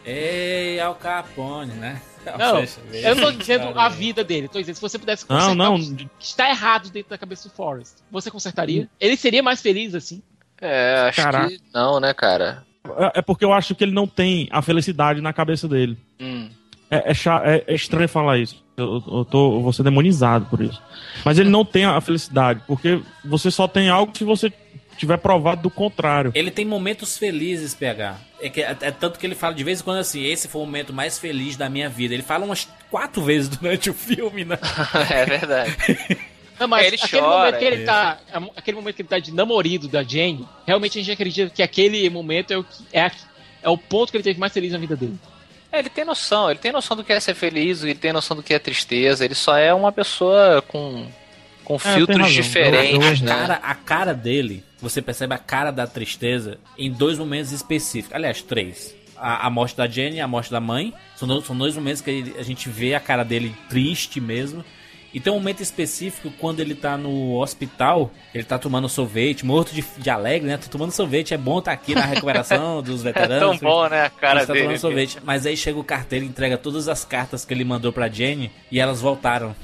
Ei, Al Capone, né? Não, eu não tô dizendo a vida dele, tô dizendo se você pudesse Não, consertar não. o que está errado dentro da cabeça do Forrest, você consertaria? Ele seria mais feliz assim? É, acho Caraca. que não, né, cara? É é porque eu acho que ele não tem a felicidade na cabeça dele. Hum. É, é é- é estranho falar isso. Eu, eu tô, eu vou ser demonizado por isso. Mas ele não tem a felicidade, porque você só tem algo se você tiver provado do contrário. Ele tem momentos felizes, PH. É, que, é, é tanto que ele fala de vez em quando assim: esse foi o momento mais feliz da minha vida. Ele fala umas quatro vezes durante o filme, né? é verdade. Não, mas É, ele aquele chora, momento que ele é. tá. Aquele momento que ele tá de namorido da Jane, realmente a gente acredita que aquele momento é o, que- é, a- é o ponto que ele teve mais feliz na vida dele. É, ele tem noção, ele tem noção do que é ser feliz, ele tem noção do que é tristeza, ele só é uma pessoa com, com tem filtros diferentes, Eu- eu- né? Cara, a cara dele, você percebe a cara da tristeza em dois momentos específicos. Aliás, três. A, a morte da Jenny e a morte da mãe. São, do- são dois momentos que ele- a gente vê a cara dele triste mesmo. E tem um momento específico quando ele tá no hospital, ele tá tomando sorvete, morto de, de alegre, né? Tô tomando sorvete, é bom tá aqui na recuperação dos É veteranos. tão bom, né, a cara Ele tá dele. tomando sorvete. Mas aí chega o carteiro e entrega todas as cartas que ele mandou pra Jenny e elas voltaram.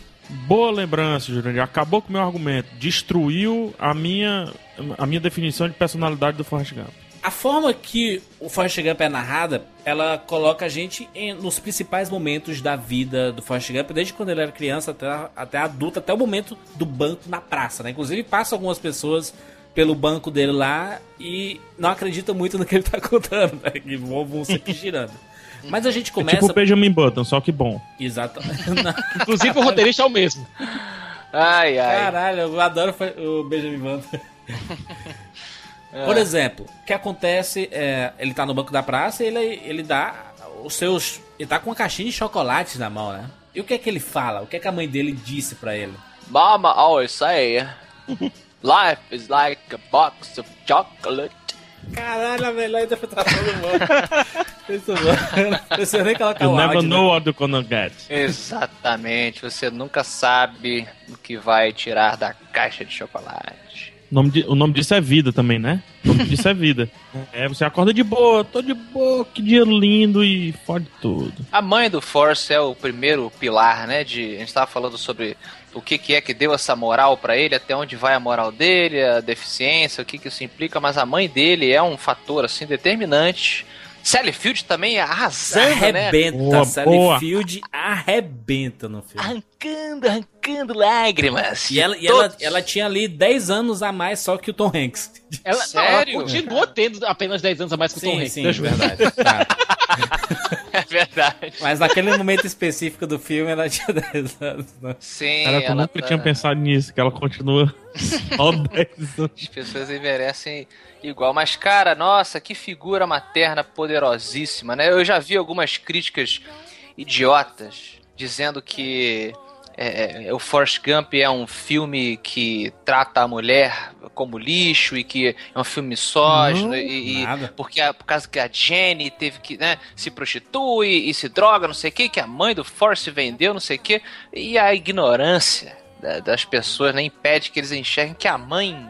Boa lembrança, Jurandir. Acabou com o meu argumento. Destruiu a minha, a minha definição de personalidade do Forrest Gump. A forma que o Forrest Gump é narrada, ela coloca a gente em- nos principais momentos da vida do Forrest Gump, desde quando ele era criança até, até adulto, até o momento do banco na praça, né? Inclusive passa algumas pessoas pelo banco dele lá e não acreditam muito no que ele tá contando, né? Que vão, vão sempre girando. Mas a gente É começa... tipo o Benjamin Button, só que bom. Exatamente. Inclusive o roteirista é o mesmo. Ai, ai. Caralho, eu adoro o Benjamin Button. Por exemplo, o que acontece é, ele tá no banco da praça e ele, ele dá os seus. Ele tá com uma caixinha de chocolates na mão, né? E o que é que ele fala? O que é que a mãe dele disse pra ele? Mama always say, life is like a box of chocolate. Caralho, a melhor interpretação do mundo. Isso bom. Não precisa nem colocar You o never áudio, né? know what you're gonna get. Exatamente, você nunca sabe o que vai tirar da caixa de chocolate. O nome, de- o nome disso é vida também, né? O nome disso é vida. É, você acorda de boa, tô de boa, que dia lindo e fode tudo. A mãe do Force é o primeiro pilar, né? De, a gente tava falando sobre o que, que é que deu essa moral pra ele, até onde vai a moral dele, a deficiência, o que, que isso implica, mas a mãe dele é um fator assim determinante. Sally Field também arrasando, né? Arrebenta, Sally boa. Field arrebenta no filme. Arrancando, arrancando lágrimas. E ela, e ela, ela tinha ali 10 anos a mais só que o Tom Hanks. Ela, Sério? Não, ela continua tendo apenas 10 anos a mais que o Tom Sim, Hanks. sim, Ju? verdade. Tá. É verdade. Mas naquele momento específico do filme ela tinha 10 anos. né? Sim, Cara, eu ela nunca tá- tinha pensado nisso, que ela continua só 10 anos. As pessoas envelhecem igual. Mas, cara, nossa, que figura materna poderosíssima, né? Eu já vi algumas críticas idiotas dizendo que é, é, o Forrest Gump é um filme que trata a mulher como lixo e que é um filme misógino e, e- porque a- por causa que a Jenny teve que né, se prostitui e se droga, não sei o que, que a mãe do Forrest vendeu, não sei o que, e a ignorância da- das pessoas né, impede que eles enxerguem que a mãe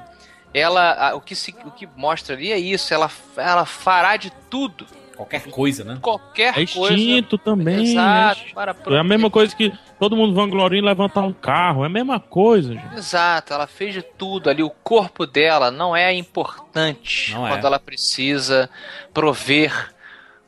ela a- o que se, o que mostra ali é isso ela ela fará de tudo Qualquer coisa, né? qualquer É coisa instinto também. exato né? para É a mesma coisa que todo mundo vangloria em levantar um carro. É a mesma coisa, gente. Exato, ela fez de tudo ali. O corpo dela não é importante Não é. quando ela precisa prover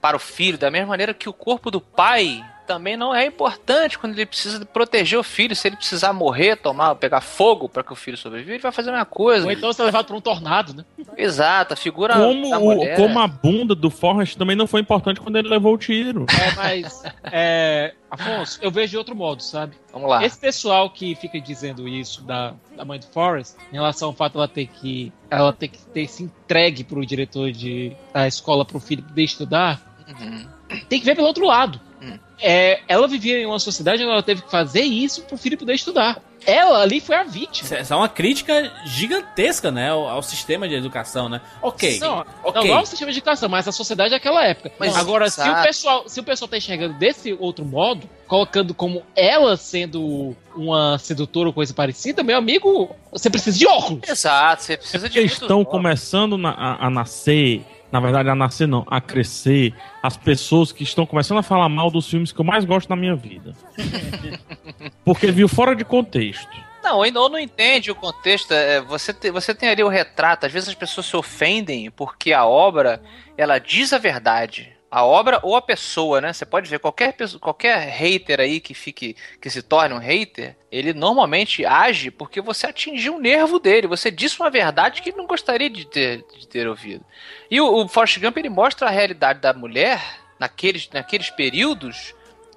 para o filho, da mesma maneira que o corpo do pai também não é importante quando ele precisa proteger o filho. Se ele precisar morrer, tomar, pegar fogo para que o filho sobreviva, ele vai fazer a mesma coisa. Ou então ser levado por um tornado, né? Exato, a figura Como, da o- mulher. como a bunda do Forrest também não foi importante quando ele levou o tiro. É, mas. É, Afonso, eu vejo de outro modo, sabe? Vamos lá. Esse pessoal que fica dizendo isso da, da mãe do Forrest, em relação ao fato dela ter que. Ela ter que ter se entregue pro diretor de, da escola pro filho poder estudar, Uhum. tem que ver pelo outro lado. Hum. É, ela vivia em uma sociedade onde ela teve que fazer isso pro filho poder estudar. Ela ali foi a vítima. Essa é uma crítica gigantesca, né? Ao, ao sistema de educação, né? Ok. Não, ok. não, não é o sistema de educação, mas a sociedade daquela época. Mas Agora, se o, pessoal, se o pessoal tá enxergando desse outro modo, colocando como ela sendo uma sedutora ou coisa parecida, meu amigo, você precisa de óculos. Exato, você precisa de Eles estão começando na- a, a nascer. Na verdade, a nascer não, a crescer. As pessoas que estão começando a falar mal dos filmes que eu mais gosto na minha vida. Porque viu fora de contexto. Não, ainda ou não entende o contexto. é, você, te- você tem ali o retrato. Às vezes as pessoas se ofendem porque a obra ela diz a verdade. A obra ou a pessoa, né? Você pode ver qualquer pessoa, qualquer hater aí que fique que se torne um hater, ele normalmente age porque você atingiu o nervo dele. Você disse uma verdade que ele não gostaria de ter, de ter ouvido. E o, o Forrest Gump ele mostra a realidade da mulher naqueles, naqueles períodos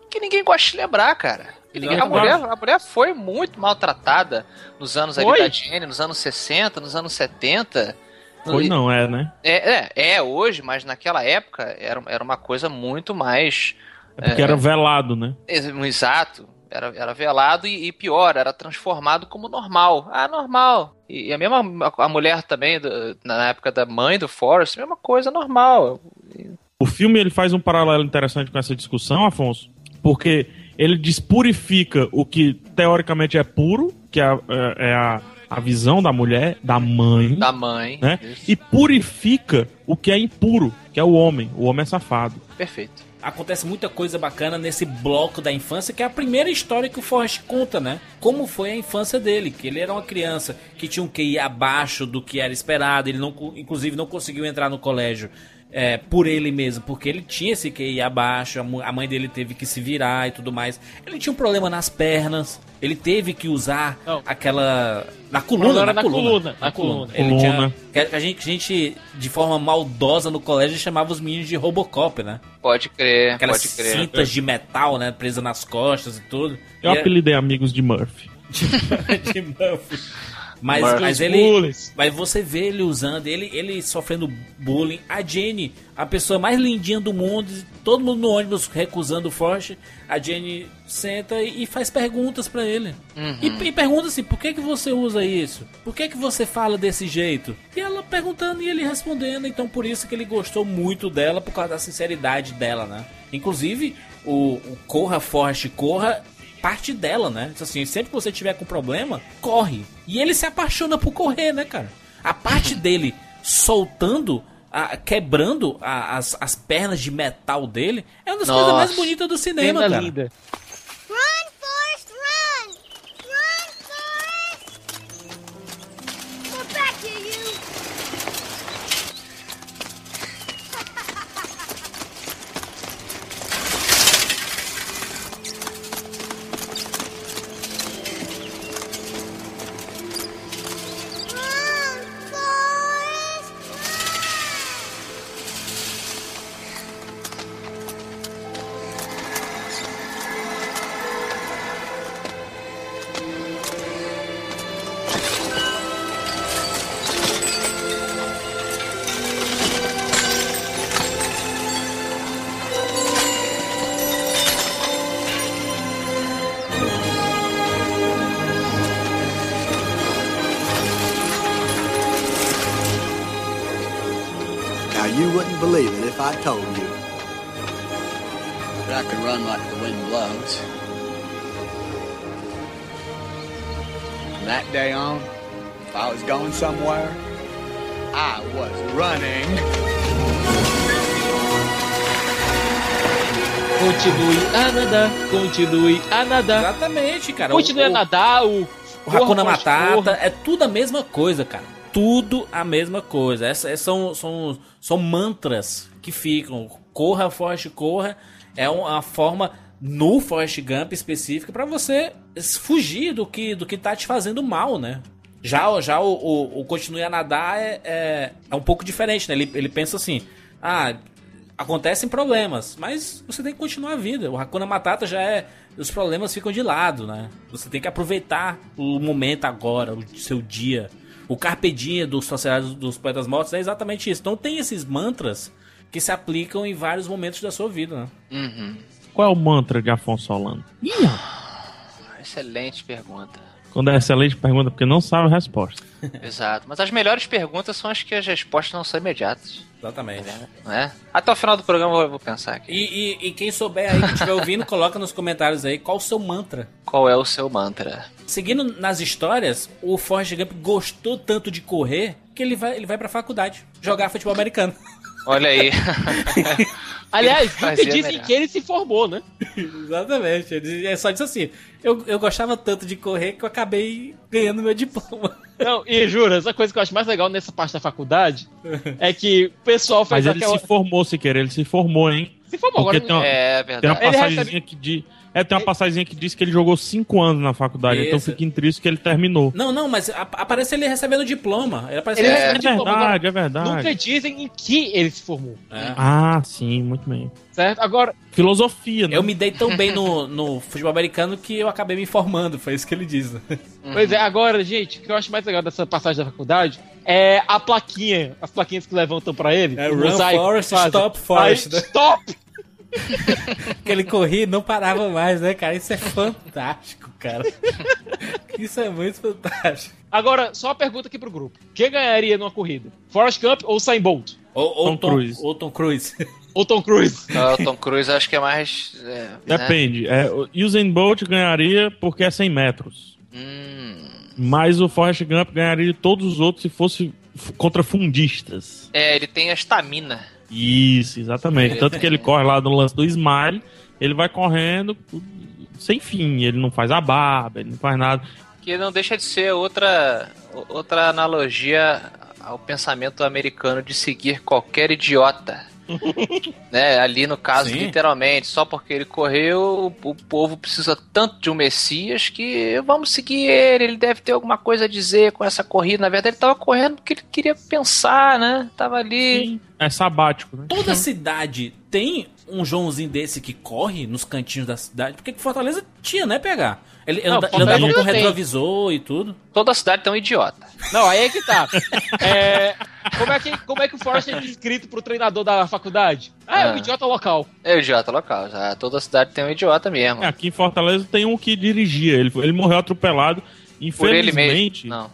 que ninguém gosta de lembrar, cara. A, mulher, a mulher foi muito maltratada nos anos ali da Jenny, nos anos 60, nos anos 70. Foi não, é, né? É, é, é hoje, mas naquela época era, era uma coisa muito mais É porque era velado, né? ex- exato. Era, era velado e, e pior, era transformado como normal. Ah, normal. E, e a mesma a mulher também, do- na época da mãe do Forrest, mesma coisa, normal. O filme ele faz um paralelo interessante com essa discussão, Afonso, porque ele despurifica o que teoricamente é puro, que é, é- é a, a visão da mulher, da mãe, Da mãe. né? Isso. E purifica o que é impuro, que é o homem. O homem é safado. Perfeito. acontece muita coisa bacana nesse bloco da infância, que é a primeira história que o Forrest conta, né? Como foi a infância dele, que ele era uma criança que tinha um QI abaixo do que era esperado, ele não, inclusive não conseguiu entrar no colégio é, por ele mesmo, porque ele tinha esse QI abaixo, a mãe dele teve que se virar e tudo mais. Ele tinha um problema nas pernas, ele teve que usar Não. aquela... Na coluna, na, na coluna, coluna, na coluna. Ele Coluna. tinha... que A gente, a gente, de forma maldosa no colégio, chamava os meninos de Robocop, né? Pode crer, Aquelas pode crer. cintas de metal, né? Presa nas costas e tudo. Eu E é- apelidei amigos de Murphy. de Murphy. Mas, mas ele. bullies. Mas você vê ele usando, ele, ele sofrendo bullying. A Jenny, a pessoa mais lindinha do mundo, todo mundo no ônibus recusando o Forte. A Jenny senta e, e faz perguntas pra ele. E, e pergunta assim: por que, que você usa isso? Por que, que você fala desse jeito? E ela perguntando e ele respondendo. Então por isso que ele gostou muito dela, por causa da sinceridade dela, né? Inclusive, o, o Corra Forte Corra parte dela, né? Assim, sempre que você tiver com problema, corre. E ele se apaixona por correr, né, cara? A parte dele soltando, a- quebrando a- as, as pernas de metal dele é uma das Nossa. coisas mais bonitas do cinema, cara. linda. Believe it if I told you. But I could run like the wind blows. From that day on, if I was going somewhere, I was running. Continue a nadar, continue a nadar. Exatamente, cara. Continue a o, nadar, o. o Hakuna Matata é tudo a mesma coisa, cara. Tudo a mesma coisa. Essas essas são, são, são mantras que ficam. Corra, Forrest, corra. É uma forma no Forrest Gump específica pra você fugir do que, do que tá te fazendo mal, né? Já, já o, o, o Continue a Nadar é, é, é um pouco diferente, né? Ele, ele pensa assim: ah, acontecem problemas, mas você tem que continuar a vida. O Hakuna Matata já é. Os problemas ficam de lado, né? Você tem que aproveitar o momento agora, o seu dia. O Carpe Diem do Sociedade dos Poetas Mortos é exatamente isso. Então tem esses mantras que se aplicam em vários momentos da sua vida, né? Uhum. Qual é o mantra de Afonso Solano? Excelente pergunta. Quando é excelente pergunta, porque não sabe a resposta. Exato. Mas as melhores perguntas são as que as respostas não são imediatas. Exatamente. Não é? Até o final do programa eu vou pensar aqui. E, e- e quem souber aí, que estiver ouvindo, coloca nos comentários aí qual o seu mantra. Qual é o seu mantra? Seguindo nas histórias, o Forrest Gump gostou tanto de correr que ele vai, ele vai pra faculdade jogar futebol americano. Olha aí. Aliás, Fazia nunca dizem melhor. que ele se formou, né? Exatamente. Ele é só disse assim: eu, eu gostava tanto de correr que eu acabei ganhando meu diploma. Não, e jura, essa coisa que eu acho mais legal nessa parte da faculdade é que o pessoal faz Mas ele aquela. se formou, se querer, ele se formou, hein? Se formou Porque agora. tem uma, É tem uma verdade. Ele passagemzinha que diz. É, tem uma passagemzinha que diz que ele jogou 5 anos na faculdade, então Isso. fiquem tristes que ele terminou. Não, não, mas aparece ele recebendo o diploma. Ele aparece Ele É, É diploma, verdade, é verdade. Nunca dizem em que ele se formou, É. Ah, sim, muito bem. certo? Agora, Filosofia, né? Eu me dei tão bem no, no futebol americano que eu acabei me informando, foi isso que ele diz. né? Pois é, agora, gente, o que eu acho mais legal dessa passagem da faculdade é a plaquinha, as plaquinhas que levantam pra ele. É, Run mosaico fazem. Stop Forrest, Aí, né? Stop! Que ele corria e não parava mais, né, cara? Isso é fantástico, cara. Isso é muito fantástico. Agora, só uma pergunta aqui pro grupo. Quem ganharia numa corrida? Forrest Gump ou Usain Bolt? Ou, ou Tom Tom, Cruise. Ou Tom Cruise. Ou Tom Cruise. Ah, o Tom Cruise acho que é mais. é, né? Depende. É, o Usain Bolt ganharia porque é 100 metros. Hum. Mas o Forrest Gump ganharia de todos os outros se fosse contra fundistas. É, ele tem a estamina. Isso, exatamente. Tanto que ele corre lá no lance do Smile, ele vai correndo sem fim. Ele não faz a barba, ele não faz nada. Que não deixa de ser outra, outra analogia ao pensamento americano de seguir qualquer idiota. né? Ali no caso, Sim. literalmente, só porque ele correu, o, o povo precisa tanto de um Messias que vamos seguir ele. Ele deve ter alguma coisa a dizer com essa corrida. Na verdade, ele tava correndo porque ele queria pensar, né? Tava ali. É sabático, né? Toda cidade tem um Joãozinho desse que corre nos cantinhos da cidade. Porque Fortaleza tinha, né, pegar? Ele, ele Não, anda- ele Fortaleza andava com retrovisor e tudo. Toda a cidade tem um idiota. Não, aí é que tá. É, como, é que, como é que o Forrest é descrito pro treinador da faculdade? Ah, é um Ah. idiota local. É o idiota local. Já. Toda a cidade tem um idiota mesmo. É, Aqui em Fortaleza tem um que dirigia. Ele, ele morreu atropelado. Infelizmente. Não.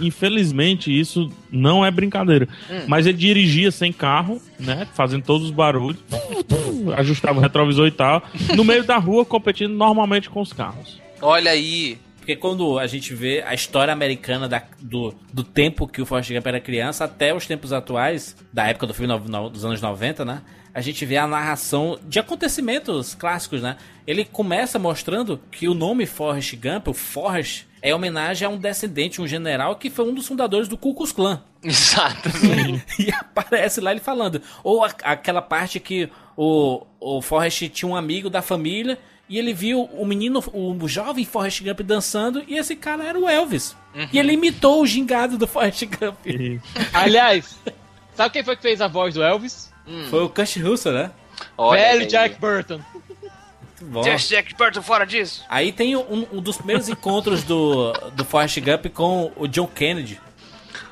infelizmente isso não é brincadeira. Hum. Mas ele dirigia sem carro, né? Fazendo todos os barulhos, ajustava o retrovisor e tal, no meio da rua competindo normalmente com os carros. Olha aí. Porque quando a gente vê a história americana da- do, do tempo que o Forrest Gump era criança até os tempos atuais, da época do filme no- no- dos anos 90, né? A gente vê a narração de acontecimentos clássicos, né? Ele começa mostrando que o nome Forrest Gump, o Forrest, é homenagem a um descendente, um general que foi um dos fundadores do Ku Klux Klan. Exato. e aparece lá ele falando. Ou a- aquela parte que o, o Forrest tinha um amigo da família e ele viu o menino, o jovem Forrest Gump dançando e esse cara era o Elvis. E ele imitou o gingado do Forrest Gump. Aliás, sabe quem foi que fez a voz do Elvis? Foi o Kurt Russell, né? Olha Velho aí. Jack Burton. Bom. Jack, Jack Burton fora disso. Aí tem um, um dos primeiros encontros do, do Forrest Gump com o John Kennedy.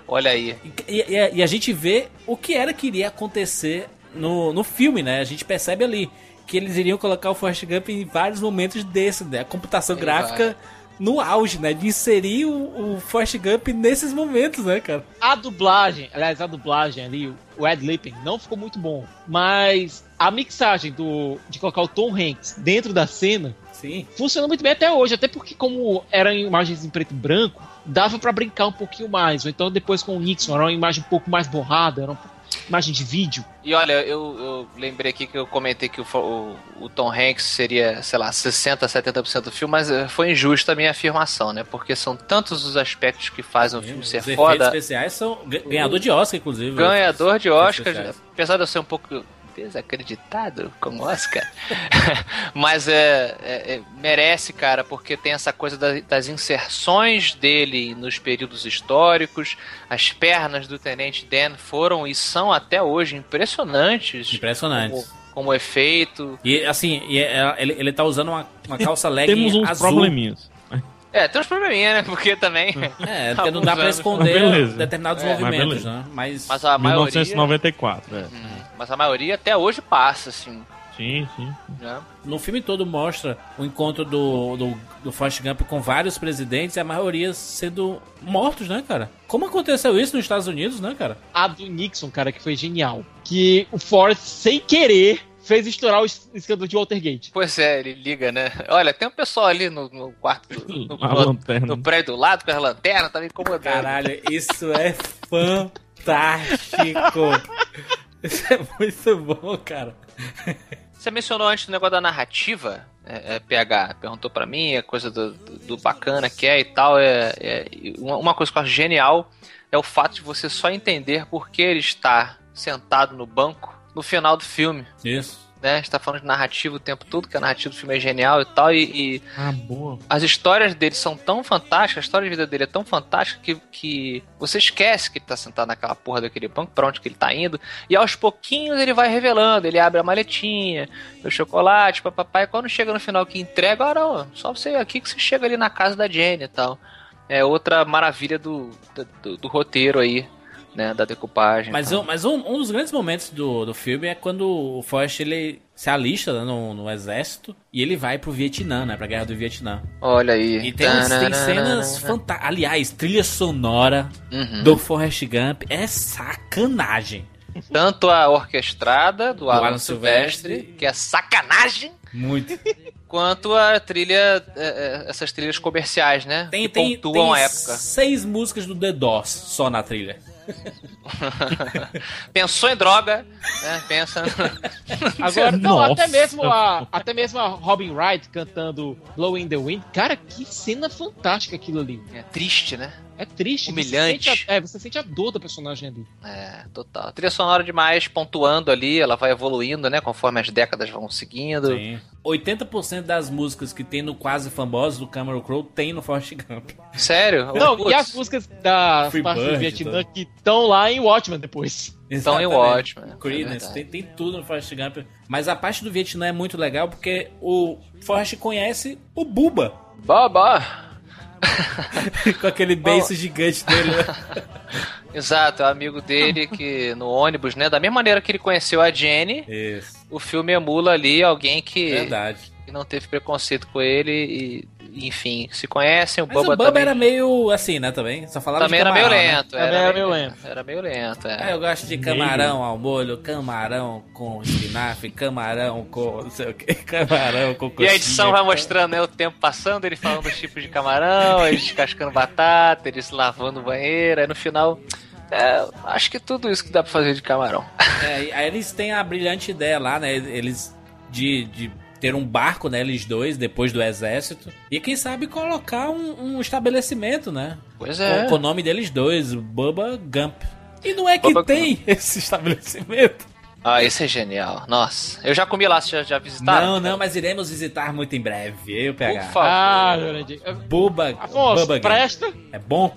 Olha aí. E, e- e a gente vê o que era que iria acontecer no, no filme, né? A gente percebe ali que eles iriam colocar o Forrest Gump em vários momentos desse, né? A computação Aí gráfica no auge, né? De inserir o, o Forrest Gump nesses momentos, né, cara? A dublagem, aliás, a dublagem ali, o Ed Lipping, não ficou muito bom. Mas a mixagem do, de colocar o Tom Hanks dentro da cena Sim. funciona muito bem até hoje. Até porque, como eram imagens em preto e branco, dava pra brincar um pouquinho mais. Ou então, depois com o Nixon, era uma imagem um pouco mais borrada, era uma imagem de vídeo. E olha, eu, eu lembrei aqui que eu comentei que o, o, o Tom Hanks seria, sei lá, 60, 70% do filme, mas eh, foi injusta a minha afirmação, né? Porque são tantos os aspectos que fazem o filme Os ser efeitos foda. especiais são ga- ganhador de Oscar, inclusive. Ganhador de Oscar, apesar de eu ser um pouco desacreditado com Oscar, mas é, é- é- merece, cara, porque tem essa coisa da- das inserções dele nos períodos históricos. As pernas do Tenente Dan foram e são até hoje impressionantes Impressionantes. como, como efeito. E assim, e é- ele, ele tá usando uma, uma calça legging Temos uns azul. probleminhas. É, tem uns probleminha, né? Porque também. É, porque não dá pra esconder Beleza. determinados É, mas movimentos, beleza. né? Mas, Mas a maioria. 1994, é. Hum, mas a maioria até hoje passa, assim. Sim, sim. Né? no filme todo mostra o encontro do, do, do Forrest Gump com vários presidentes e a maioria sendo mortos, né, cara? Como aconteceu isso nos Estados Unidos, né, cara? A do Nixon, cara, que foi genial. Que o Forrest, sem querer, fez estourar o es- escândalo de Watergate. Pois é, ele liga, né? Olha, tem um pessoal ali no, no quarto, do- no, A no- no prédio do lado com as lanternas, tá me incomodando. Caralho, isso é fantástico. Isso é muito bom, cara. Você mencionou antes o negócio da narrativa, é, é, PH, perguntou pra mim, a coisa do, do- do bacana que é e tal. É, é- uma, uma coisa que eu acho genial é o fato de você só entender por que ele está sentado no banco no final do filme. Isso. Né? A gente tá falando de narrativa o tempo todo, que a narrativa do filme é genial e tal, e- e Ah, boa. as histórias dele são tão fantásticas, a história de vida dele é tão fantástica que, que você esquece que ele tá sentado naquela porra daquele banco, pra onde que ele tá indo, e aos pouquinhos ele vai revelando, ele abre a maletinha, o chocolate, papapá, e quando chega no final que entrega, ah não, só você aqui que você chega ali na casa da Jenny e tal. É outra maravilha do, do, do- do roteiro aí, né, da decupagem. Mas, um, mas um, um dos grandes momentos do, do filme é quando o Forrest ele se alista né, no, no exército e ele vai pro Vietnã, né? Pra guerra do Vietnã. Olha aí. E tem, tem cenas fantásticas. Aliás, trilha sonora Uhum. do Forrest Gump é sacanagem. Tanto a orquestrada do, Alan, Alan Silvestre, Silvestre. que é sacanagem, Muito. quanto a trilha, é, é, essas trilhas comerciais, né? Tem, que tem, pontuam tem a época. seis músicas do The Doors só na trilha. Pensou em droga, né? Pensa. Agora, não, Nossa. até mesmo a até mesmo a Robin Wright cantando Blow in the Wind. Cara, que cena fantástica aquilo ali. é triste, né? É triste. Humilhante. Você sente a, é, você sente a dor da personagem ali. É, total. A trilha sonora demais, pontuando ali, ela vai evoluindo, né? Conforme as décadas vão seguindo. Sim. 80% das músicas que tem no Quase Famosos do Cameron Crowe tem no Forrest Gump. Sério? Não, Putz, e as músicas da Free parte do Vietnã que estão lá em Watchmen depois. Então é Exatamente. ótimo. é Creedence, verdade. tem, tem tudo no Forrest Gump. Mas a parte do Vietnã é muito legal porque o Forrest conhece o Buba. Babá! com aquele beiço gigante dele. né? Exato, é o amigo dele que no ônibus, né? Da mesma maneira que ele conheceu a Jenny, Isso, o filme emula ali alguém que, verdade. que não teve preconceito com ele e, enfim, se conhecem. O Mas Bubba o Bubba também, era meio assim, né, também? Só falava também de era meio camarão, né? lento. Também era meio lento. Era meio lento, é. Ah, eu gosto de camarão ao molho, camarão com espinafre, camarão com não sei o que, camarão com E a coxinha. edição vai mostrando né, o tempo passando, ele falando os tipos de camarão, eles descascando batata, eles lavando o banheiro, aí no final. é, acho que tudo isso que dá pra fazer de camarão. É, aí eles têm a brilhante ideia lá, né? Eles de, de ter um barco, né? Eles dois, depois do exército. E quem sabe colocar um, um estabelecimento, né? Pois Com, é. com o nome deles dois, Bubba Gump. E não é que Bubba tem esse estabelecimento. Ah, esse é genial. Nossa, eu já comi lá, vocês já, já visitaram? não, não, mas iremos visitar muito em breve. Eu Por pegar. favor. Ah, Jurandir. Bubba, Afonso, Bubba Gump. presta. É bom?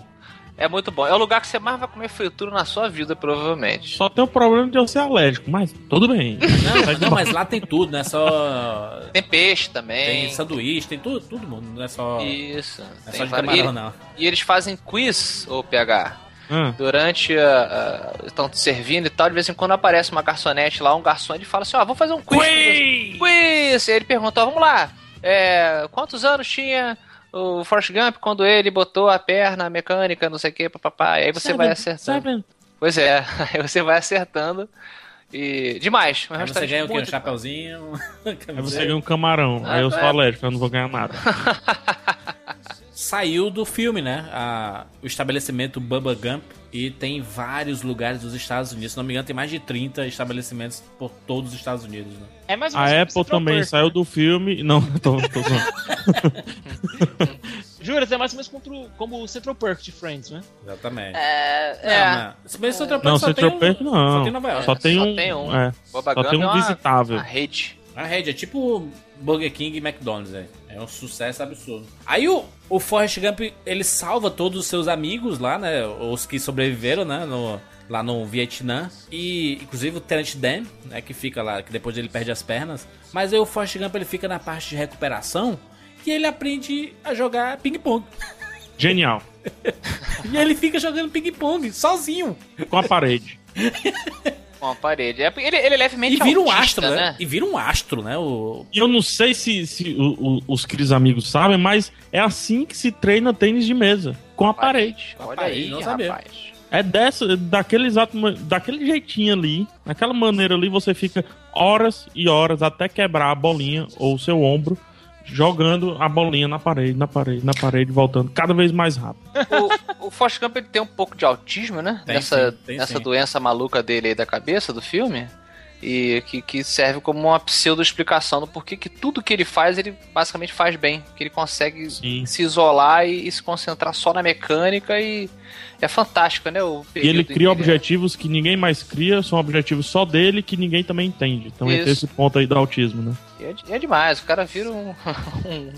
É muito bom. É o lugar que você mais vai comer fritura na sua vida, provavelmente. Só tem o problema de eu ser alérgico, mas tudo bem. Não, não, mas lá tem tudo, não é só. Tem peixe também. Tem sanduíche, tem tudo, tudo mundo, não é só. Isso. É Tem só de camarão, e, não. e eles fazem quiz, ô PH. Ah, Durante a. a- Estão te servindo e tal, de vez em quando aparece uma garçonete lá, um garçom, ele fala assim: Ó, vou fazer um quiz. Quiz! quiz! E ele pergunta: ó, vamos lá, é, quantos anos tinha o Forrest Gump quando ele botou a perna mecânica, não sei o que, papapá. E aí você vai acertando. Sabe? Pois é, aí você vai acertando. E. Demais. Um Aí você ganha o quê? Um chapeuzinho. Aí você ganha um camarão. Ah, aí eu sou é. alérgico, eu não vou ganhar nada. Saiu do filme, né? A- o estabelecimento Bubba Gump. E tem vários lugares dos Estados Unidos. Se não me engano, tem mais de 30 estabelecimentos por todos os Estados Unidos, né? É mais ou menos A Apple também Perk. saiu do filme. Não, tô, tô. Juras, é mais ou menos como, como o Central Perk de Friends, né? Exatamente. É. Não, é. bem que Central Não, só Central tem um- Perk não. Só tem Nova York. Só tem Só um. tem um. é, só tem é um visitável. Uma rede. A rede é tipo Burger King e McDonald's, é. É um sucesso absurdo. Aí o, o Forrest Gump, ele salva todos os seus amigos lá, né? Os que sobreviveram, né? No, lá no Vietnã. E, inclusive, o Terence Dan, né? Que fica lá, que depois ele perde as pernas. Mas aí o Forrest Gump, ele fica na parte de recuperação. E ele aprende a jogar ping-pong. Genial. E ele fica jogando ping-pong, sozinho. Com a parede. Com a parede. É, ele, ele é levemente E vira um autista, astro, né? E vira um astro, né? O, E eu não sei se, se o- o- os Cris amigos sabem, mas é assim que se treina tênis de mesa. Com a parede. Olha parede, aí, não sabia. rapaz. É dessa, daquele exato, daquele jeitinho ali, naquela maneira ali, você fica horas e horas até quebrar a bolinha ou o seu ombro, jogando a bolinha na parede, na parede, na parede, voltando cada vez mais rápido. O, o Forrest Gump ele tem um pouco de autismo, né? Tem nessa sim, tem nessa sim. doença maluca dele aí da cabeça do filme. E que, que serve como uma pseudo-explicação do porquê que tudo que ele faz, ele basicamente faz bem. Que ele consegue Sim. se isolar e, e se concentrar só na mecânica e é fantástico, né? O E ele cria que objetivos que ninguém mais cria, são objetivos só dele que ninguém também entende. Então Isso. entra esse ponto aí do autismo, né? E é, é demais, o cara vira um, um,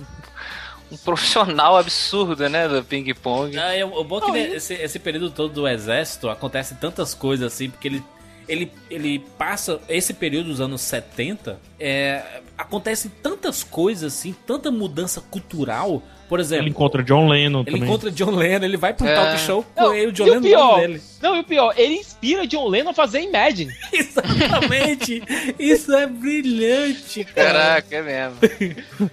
um profissional absurdo, né? Do ping-pong. Ah, é, o bom é que né, esse, esse período todo do exército acontece tantas coisas assim, porque ele, ele, ele passa esse período dos anos 70, é, acontece tantas coisas assim, tanta mudança cultural. Por exemplo, Ele encontra John Lennon ele também. encontra John Lennon, ele vai pro É. talk show com Não, ele, o John e o Lennon do pior, dele. não, e o pior, ele inspira John Lennon a fazer Imagine. Exatamente! Isso é brilhante, cara. Caraca, é mesmo.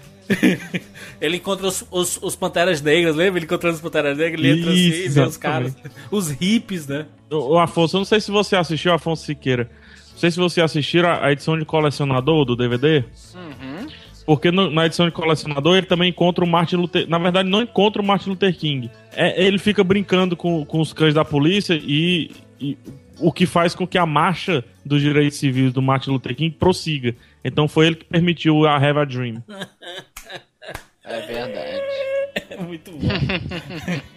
Ele encontra os, os, os Panteras Negras, lembra? Ele encontrando os Panteras Negras, ele entra assim Isso, e vê os caras. Os hippies, né? O Afonso, eu não sei se você assistiu, Afonso Siqueira. Não sei se você assistiu a a edição de colecionador do DVD. Porque no- na edição de colecionador ele também encontra o Martin Luther... Na verdade, não encontra o Martin Luther King. É, ele fica brincando com, com os cães da polícia e, e o que faz com que a marcha dos direitos civis do Martin Luther King prossiga. Então foi ele que permitiu a Have a Dream. É verdade. É muito bom.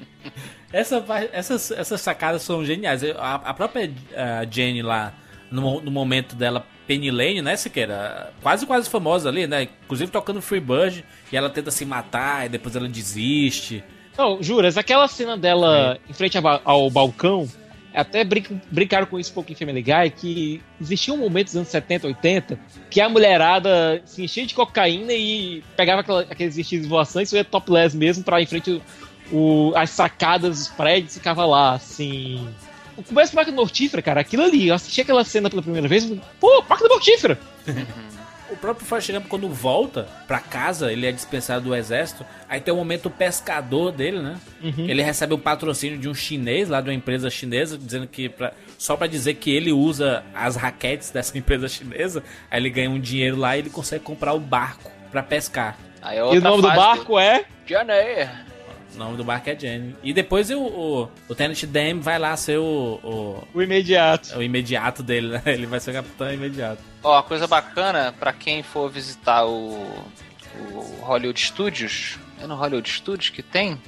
Essa, essas, essas sacadas são geniais. A, a própria ah, Jenny lá, no, no momento dela, Penny Lane, né, Siqueira? Quase, quase famosa ali, né? Inclusive tocando Freebird, e ela tenta se matar, e depois ela desiste. Não, juras, aquela cena dela em frente ao, ao balcão, até brin- brincaram com isso um pouco em Family Guy, que existiam momentos dos anos 70, 80, que a mulherada se enchia de cocaína e pegava aquela- aqueles vestidos voaçantes, ia topless mesmo, pra ir em frente o, as sacadas dos prédios e ficava lá, assim... O começo da máquina mortífera, cara, aquilo ali, eu assisti aquela cena pela primeira vez, pô, máquina mortífera! O próprio Gump, quando volta pra casa, ele é dispensado do exército. Aí tem o momento pescador dele, né? Ele recebe um patrocínio de um chinês, lá de uma empresa chinesa, dizendo que. Pra, só pra dizer que ele usa as raquetes dessa empresa chinesa. Aí ele ganha um dinheiro lá e ele consegue comprar o barco pra pescar. Aí é E o nome do barco é... Johnny. O nome do barco é Jenny. E depois o, o, o Tenant Dan vai lá ser o, o, O imediato. o imediato dele, né? Ele vai ser o capitão imediato. Ó, a coisa bacana pra quem for visitar o, o Hollywood Studios. É no Hollywood Studios que tem?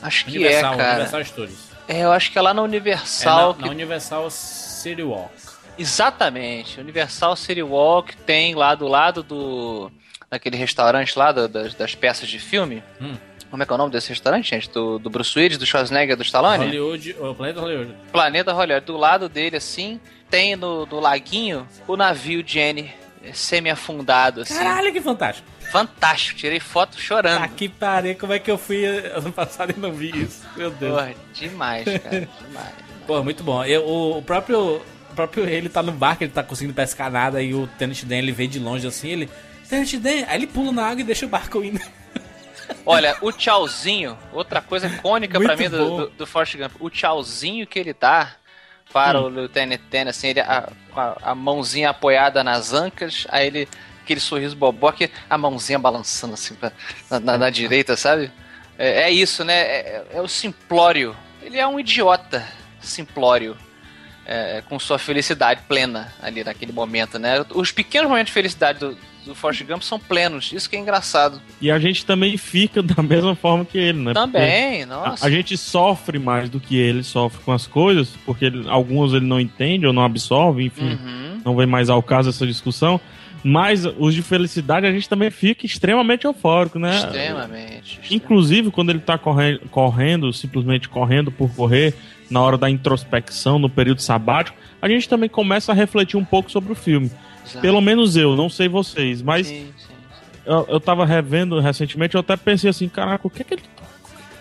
Acho que Universal, é, cara. Universal Studios. É, eu acho que é lá na É Universal. na, que na Universal City Walk. Exatamente. Universal City Walk tem lá do lado do. daquele restaurante lá do- das, das peças de filme. Hum. Como é que é o nome desse restaurante, gente? Do, do Bruce Willis, do Schwarzenegger, do Stallone? Hollywood, o Planeta Hollywood. Planeta Hollywood. Do lado dele, assim, tem no, no laguinho o navio Jenny eh, semi-afundado, assim. Caralho, que fantástico. Fantástico. Tirei foto chorando. Tá que pariu, como é que eu fui ano passado e não vi isso? Meu Deus. Porra, demais, cara. demais, demais. Pô, muito bom. Eu, o, o próprio. O próprio ele tá no barco, ele tá conseguindo pescar nada, e o Tenant Dan ele vê de longe assim, ele. Tenant Dan, aí ele pula na água e deixa o barco indo. Olha, o tchauzinho, outra coisa icônica pra Muito mim do, do, do Forrest Gump, o tchauzinho que ele dá para o Lieutenant Dan, assim, ele, a, a, a mãozinha apoiada nas ancas, aí ele, aquele sorriso boboque, a mãozinha balançando assim pra- na, na- na direita, sabe? É, é isso, né? É, é o simplório. Ele é um idiota simplório. é, com sua felicidade plena ali naquele momento, né? Os pequenos momentos de felicidade do, do Forrest Gump são plenos, isso que é engraçado. E a gente também fica da mesma forma que ele, né? Também, Porque nossa. A, a gente sofre mais do que ele sofre com as coisas, porque ele- alguns ele não entende ou não absorve, enfim, Uhum. não vem mais ao caso essa discussão. Mas os de felicidade a gente também fica extremamente eufórico, né? Extremamente. extremamente. Inclusive, quando ele tá correndo, correndo, simplesmente correndo por correr, na hora da introspecção, no período sabático, a gente também começa a refletir um pouco sobre o filme. Exato. Pelo menos eu, não sei vocês, mas Sim, sim, sim. eu, eu tava revendo recentemente, eu até pensei assim, caraca, o que é que ele.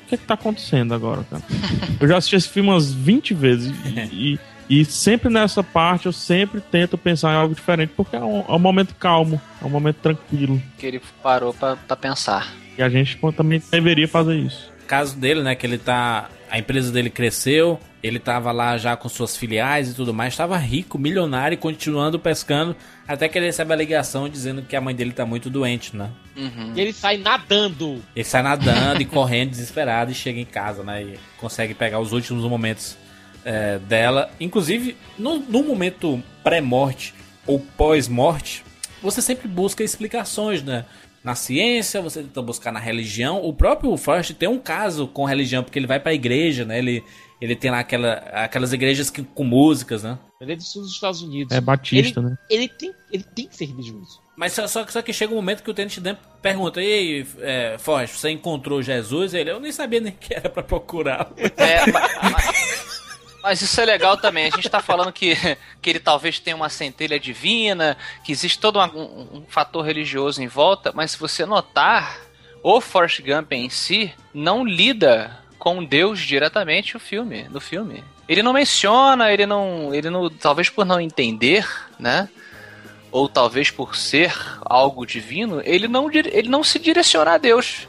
O que é que tá acontecendo agora, cara? eu já assisti esse filme umas 20 vezes e, e, e sempre nessa parte eu sempre tento pensar em algo diferente, porque é um, é um momento calmo, é um momento tranquilo. Que ele parou pra, pra pensar. E a gente também deveria fazer isso. caso dele, né, que ele tá. A empresa dele cresceu, ele tava lá já com suas filiais e tudo mais, tava rico, milionário, e continuando pescando, até que ele recebe a ligação dizendo que a mãe dele tá muito doente, né? Uhum. E ele sai nadando. Ele sai nadando e correndo desesperado e chega em casa, né? E consegue pegar os últimos momentos é, dela. Inclusive, no, no momento pré-morte ou pós-morte, você sempre busca explicações, né? Na ciência, você tenta buscar na religião. O próprio Forrest tem um caso com religião, porque ele vai pra igreja, né? Ele, ele tem lá aquela, aquelas igrejas que, com músicas, né? Ele é do sul dos Estados Unidos. É batista, ele, né? Ele tem, ele tem que ser religioso. Mas só, só, que- só que chega um momento que o Tenente Dan pergunta: E aí, é, Forrest, você encontrou Jesus? Ele, eu nem sabia nem que era pra procurar. É, ma- ma- mas isso é legal também. A gente tá falando que, que ele talvez tenha uma centelha divina, que existe todo uma- um, um fator religioso em volta, mas se você notar, o Forrest Gump em si não lida com Deus diretamente o filme, no filme. Ele não menciona, ele não, ele não, talvez por não entender, né? ou talvez por ser algo divino, ele não, ele não se direciona a Deus.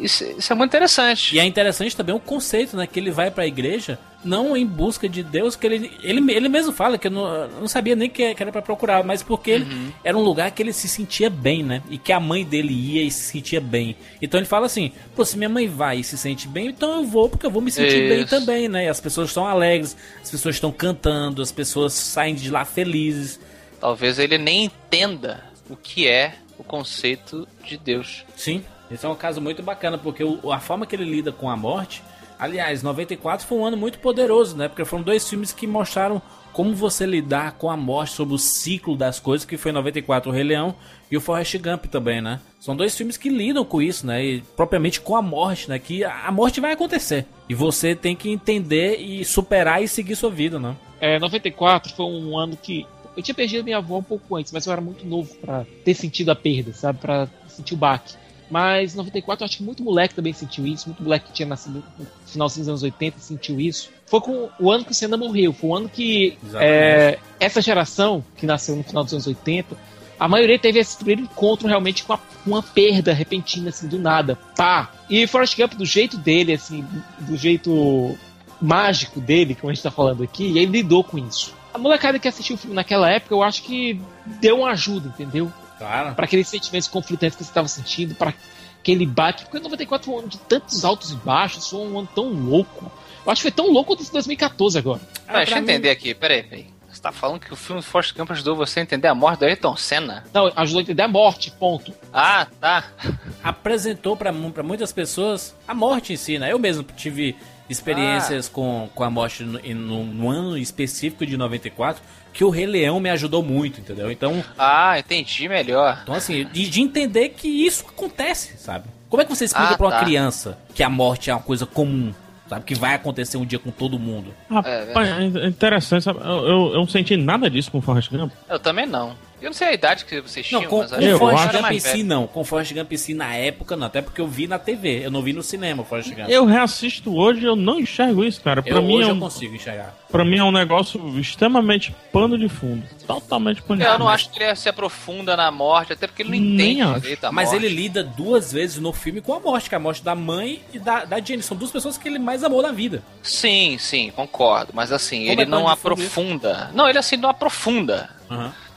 Isso, isso é muito interessante. E é interessante também o conceito, né? Que ele vai pra igreja não em busca de Deus, que ele, ele, ele mesmo fala que eu não, eu não sabia nem que, que era pra procurar, mas porque ele era um lugar que ele se sentia bem, né? E que a mãe dele ia e se sentia bem. Então ele fala assim: pô, se minha mãe vai e se sente bem, então eu vou, porque eu vou me sentir bem Isso. também, né? E as pessoas estão alegres, as pessoas estão cantando, as pessoas saem de lá felizes. Talvez ele nem entenda o que é o conceito de Deus. Sim, esse é um caso muito bacana, porque o- a forma que ele lida com a morte. Aliás, 94 foi um ano muito poderoso, né? Porque foram dois filmes que mostraram como você lidar com a morte, sobre o ciclo das coisas, que foi 94 o Rei Leão e o Forrest Gump também, né? São dois filmes que lidam com isso, né? E propriamente com a morte, né? Que a morte vai acontecer. E você tem que entender e superar e seguir sua vida, né? É, 94 foi um ano que eu tinha perdido minha avó um pouco antes, mas eu era muito novo pra ter sentido a perda, sabe? Pra sentir o baque. Mas 94 eu acho que muito moleque também sentiu isso, muito moleque que tinha nascido no final dos anos 80 sentiu isso. Foi com o ano que o Senna morreu, foi o ano que é, essa geração que nasceu no final dos anos 80, a maioria teve esse primeiro encontro realmente com a- com uma perda repentina, assim, do nada. Pá! E Forrest Gump, do jeito dele, assim, do jeito mágico dele, como a gente tá falando aqui, ele lidou com isso. A molecada que assistiu o filme naquela época, eu acho que deu uma ajuda, entendeu? Claro. Para aqueles sentimentos conflitantes que você estava sentindo, para aquele baque. Porque 94 foi um ano de tantos altos e baixos, foi um ano tão louco. Eu acho que foi tão louco quanto esse 2014 agora. Ah, deixa eu mim- entender aqui, peraí, peraí. Você tá falando que o filme Forrest Gump ajudou você a entender a morte do Ayrton Senna? Não, ajudou a entender a morte, ponto. Ah, tá. apresentou pra muitas pessoas a morte em si, né? Eu mesmo tive experiências com, com a morte no, em- no, no ano específico de 94, que o Rei Leão me ajudou muito, entendeu? Então, Ah, entendi melhor. então assim, de, de entender que isso acontece, sabe? Como é que você explica Ah, pra uma tá. criança que a morte é uma coisa comum, sabe? Que vai acontecer um dia com todo mundo. Rapaz, é interessante, sabe? Eu, eu, eu não senti nada disso com o Forrest Gump. Eu também não. Eu não sei a idade que vocês Não, tinham, com, mas com acho que eu Forrest Gump em si não. Com Forrest Gump em si na época não. Até porque eu vi na TV. Eu não vi no cinema Forrest Gump. Eu reassisto hoje eu não enxergo isso, cara. Pra, Eu- mim, hoje é eu um, consigo enxergar. pra mim é um negócio extremamente pano de fundo. Totalmente pano de Eu fundo. não acho que ele se aprofunda na morte, até porque ele não Nem entende direito a Mas morte. ele lida duas vezes no filme com a morte, que é a morte da mãe e da, da Jenny. São duas pessoas que ele mais amou na vida. Sim, sim, concordo. Mas assim, Como ele é não aprofunda. Não, ele assim não aprofunda.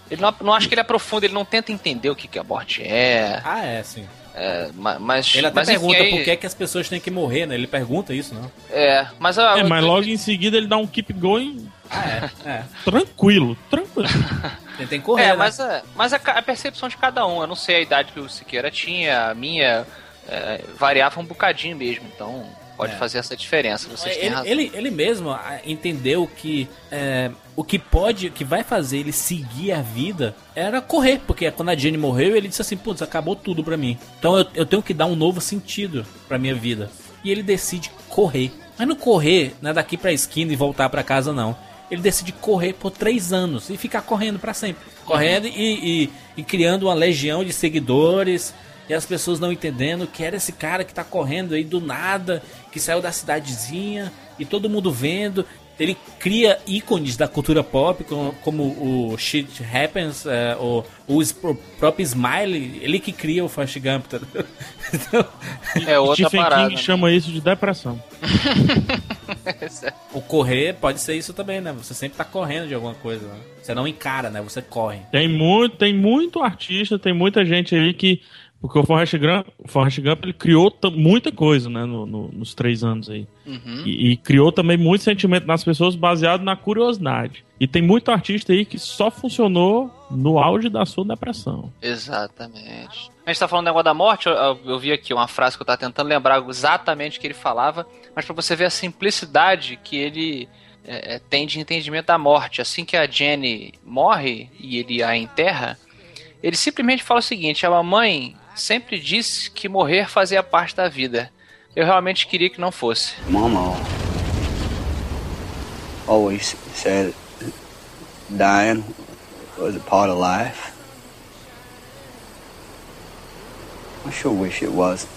Ele não, não acho que ele aprofunda, ele não tenta entender o que, que a morte é. Ah, é, sim. é, ma- mas, Ele até mas, enfim, pergunta aí- por que, que as pessoas têm que morrer, né? Ele pergunta isso, não? É, mas, a, É, mas logo em seguida ele dá um keep going Ah, é. é. tranquilo, tranquilo. Ele tem que correr, É, né? mas, a, mas a, ca- a percepção de cada um. Eu não sei a idade que o Siqueira tinha, a minha é, variava um bocadinho mesmo. Então pode É. fazer essa diferença. Vocês têm Ele, razão. ele, ele mesmo ah, entendeu que é, o que pode, que vai fazer ele seguir a vida era correr, porque quando a Jenny morreu, ele disse assim, putz, acabou tudo pra mim. Então eu, eu tenho que dar um novo sentido pra minha vida. E ele decide correr. Mas não correr, não é daqui pra esquina e voltar pra casa, não. Ele decide correr por três anos e ficar correndo pra sempre. Correndo e, e- e criando uma legião de seguidores. E as pessoas não entendendo que era esse cara que tá correndo aí do nada, que saiu da cidadezinha e todo mundo vendo. Ele cria ícones da cultura pop, como, como o Shit Happens, é, o, o es- o próprio Smiley, ele que cria o Fast Gump. tá? Então, É outra Stephen parada. King chama isso de depressão. o correr pode ser isso também, né? Você sempre tá correndo de alguma coisa. Né? Você não encara, né? Você corre. Tem muito, tem muito artista, tem muita gente aí que. Porque o Forrest Gump, o Forrest Gump ele criou muita coisa, né, no- no- nos três anos aí. Uhum. E, e criou também muito sentimento nas pessoas baseado na curiosidade. E tem muito artista aí que só funcionou no auge da sua depressão. Exatamente. A gente tá falando do negócio da morte, eu, eu- vi aqui uma frase que eu tava tentando lembrar exatamente o que ele falava, mas pra você ver a simplicidade que ele é, é, tem de entendimento da morte. Assim que a Jenny morre e ele a enterra, ele simplesmente fala o seguinte: a mamãe sempre disse que morrer fazia parte da vida. Eu realmente queria que não fosse. Mama always said dying was a part of life. I sure wish it wasn't.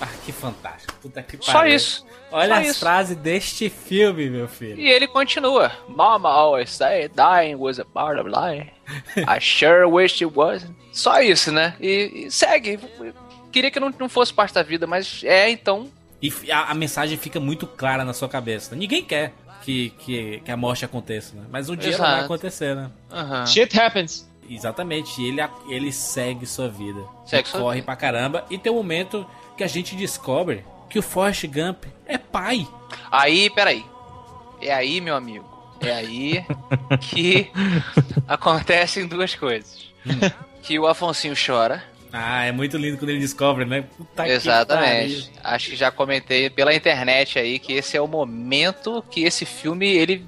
Ah, que fantástico. Puta que Só pariu. isso. Olha as frases deste filme, meu filho. E ele continua. Mama always said dying was a part of life. I sure wish it wasn't. Só isso, né? E, e segue. Queria que não, não fosse parte da vida, mas é, então. E a, a mensagem fica muito clara na sua cabeça. né? Ninguém quer que, que, que a morte aconteça, né? Mas um dia ela vai Exato. acontecer, né? aham. Shit happens. Exatamente. E ele, ele segue sua vida. Segue E sua corre vida. pra caramba. E tem um momento que a gente descobre que o Forrest Gump é pai. Aí, peraí. É aí, meu amigo. É aí que acontecem duas coisas. Que o Afonsinho chora. Ah, é muito lindo quando ele descobre, né? Puta que Exatamente. Acho que já comentei pela internet aí que esse é o momento que esse filme, ele.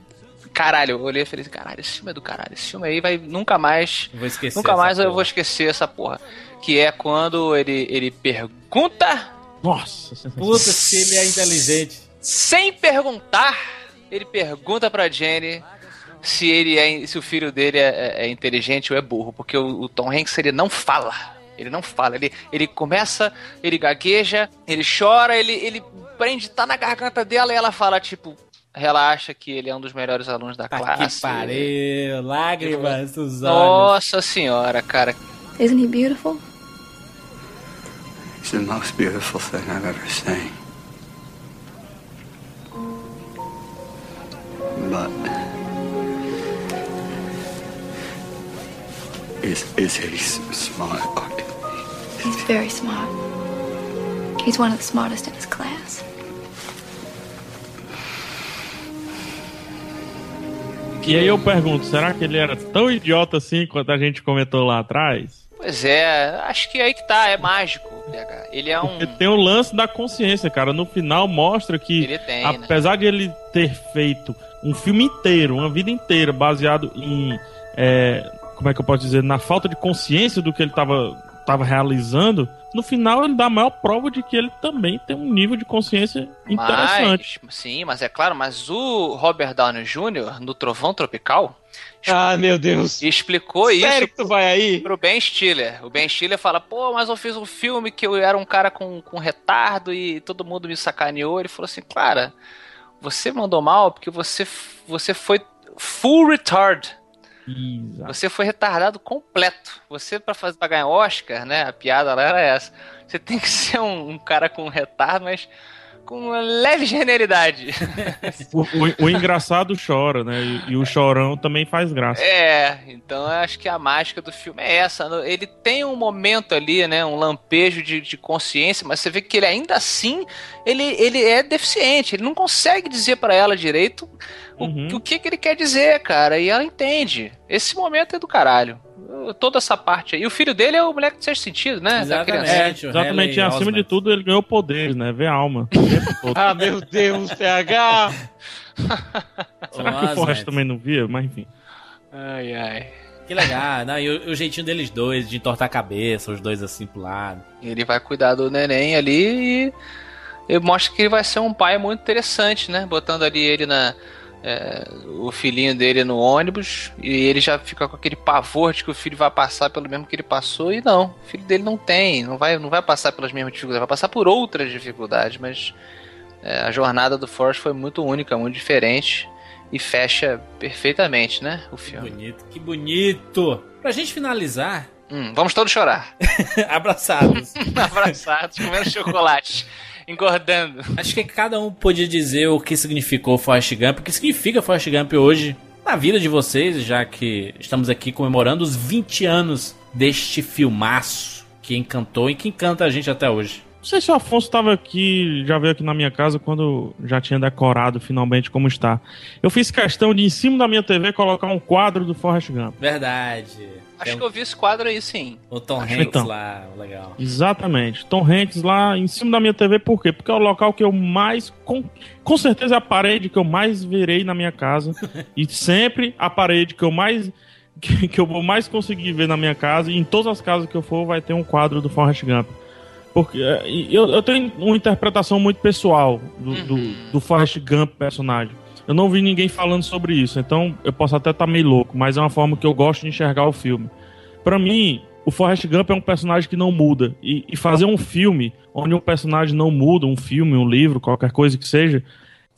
Caralho, eu olhei e falei assim, caralho, esse filme é do caralho. Esse filme aí vai nunca mais. Vou esquecer. nunca mais eu porra. vou esquecer essa porra. Que é quando ele, ele pergunta, Nossa, Puta, se ele é inteligente. sem perguntar, ele pergunta pra Jenny se ele é, se o filho dele é, é- é inteligente ou é burro, porque o, o Tom Hanks ele não fala. Ele não fala, ele, ele começa, ele gagueja, ele chora, ele, ele prende, tá na garganta dela e ela fala, tipo, relaxa que ele é um dos melhores alunos da Tá que classe. pariu. Lágrimas dos olhos. Nossa senhora, cara. Isn't he beautiful? It's the most beautiful thing I've ever seen. But is is he smart? He's very smart. He's one of the smartest in his class. E aí eu pergunto, será que ele era tão idiota assim quanto a gente comentou lá atrás? Pois é, acho que aí que tá, é mágico. Ele é um. Porque tem o lance da consciência, cara. No final mostra que, tem, né? apesar de ele ter feito um filme inteiro, uma vida inteira, baseado em. é, como é que eu posso dizer? Na falta de consciência do que ele estava tava realizando, no final ele dá a maior prova de que ele também tem um nível de consciência interessante. Mas, sim, mas é claro, mas o Robert Downey Jr., no Trovão Tropical, Ah, meu Deus. explicou Sério isso que tu vai aí? pro Ben Stiller. O Ben Stiller fala, pô, mas eu fiz um filme que eu era um cara com, com retardo e todo mundo me sacaneou. Ele falou assim, cara, você mandou mal porque você, você foi full retard. Exato. Você foi retardado completo. Você, pra, fazer, pra ganhar Oscar, né? A piada lá era essa. Você tem que ser um, um cara com retardo, mas com uma leve genialidade. O, o- o engraçado chora, né? E, e o chorão também faz graça. É, então eu acho que a mágica do filme é essa. Ele tem um momento ali, né? Um lampejo de, de consciência, mas você vê que ele ainda assim ele, ele é deficiente. Ele não consegue dizer pra ela direito o, Uhum. o que, que ele quer dizer, cara. E ela entende. Esse momento é do caralho. Toda essa parte aí. E o filho dele é o moleque de sexto sentido, né? Exatamente. o Exatamente, e acima de tudo ele ganhou poderes, né? Vê alma. o tempo todo. Ah, meu Deus, PH. Será que o. Forrest também não via? Mas enfim. Ai, ai. Que legal. Não, e o, o jeitinho deles dois, de entortar a cabeça, os dois assim pro lado. Ele vai cuidar do neném ali e, e mostra que ele vai ser um pai muito interessante, né? Botando ali ele na. É, o filhinho dele no ônibus e ele já fica com aquele pavor de que o filho vai passar pelo mesmo que ele passou e não, o filho dele não tem, não vai, não vai passar pelas mesmas dificuldades, vai passar por outras dificuldades, mas é, a jornada do Forrest foi muito única, muito diferente e fecha perfeitamente, né, o Que filme. bonito, que bonito. Pra gente finalizar, Hum, vamos todos chorar, abraçados. abraçados, comendo chocolate, engordando. Acho que cada um podia dizer o que significou Forrest Gump, o que significa Forrest Gump hoje na vida de vocês, já que estamos aqui comemorando os 20 anos deste filmaço que encantou e que encanta a gente até hoje. Não sei se o Afonso estava aqui, já veio aqui na minha casa quando já tinha decorado finalmente como está. Eu fiz questão de, em cima da minha TV, colocar um quadro do Forrest Gump. Verdade. Acho que eu vi esse quadro aí sim. o Tom Acho Hanks então. lá, legal. Exatamente. Tom Hanks lá em cima da minha TV, por quê? Porque é o local que eu mais. Com, com certeza é a parede que eu mais verei na minha casa. e sempre a parede que eu mais. Que, que eu vou mais conseguir ver na minha casa. E em todas as casas que eu for, vai ter um quadro do Forrest Gump. Porque é, eu, eu tenho uma interpretação muito pessoal do, do, do Forrest Gump personagem. Eu não vi ninguém falando sobre isso, então eu posso até estar meio louco, mas é uma forma que eu gosto de enxergar o filme. Pra mim, o Forrest Gump é um personagem que não muda. E, e fazer um filme onde um personagem não muda, um filme, um livro, qualquer coisa que seja,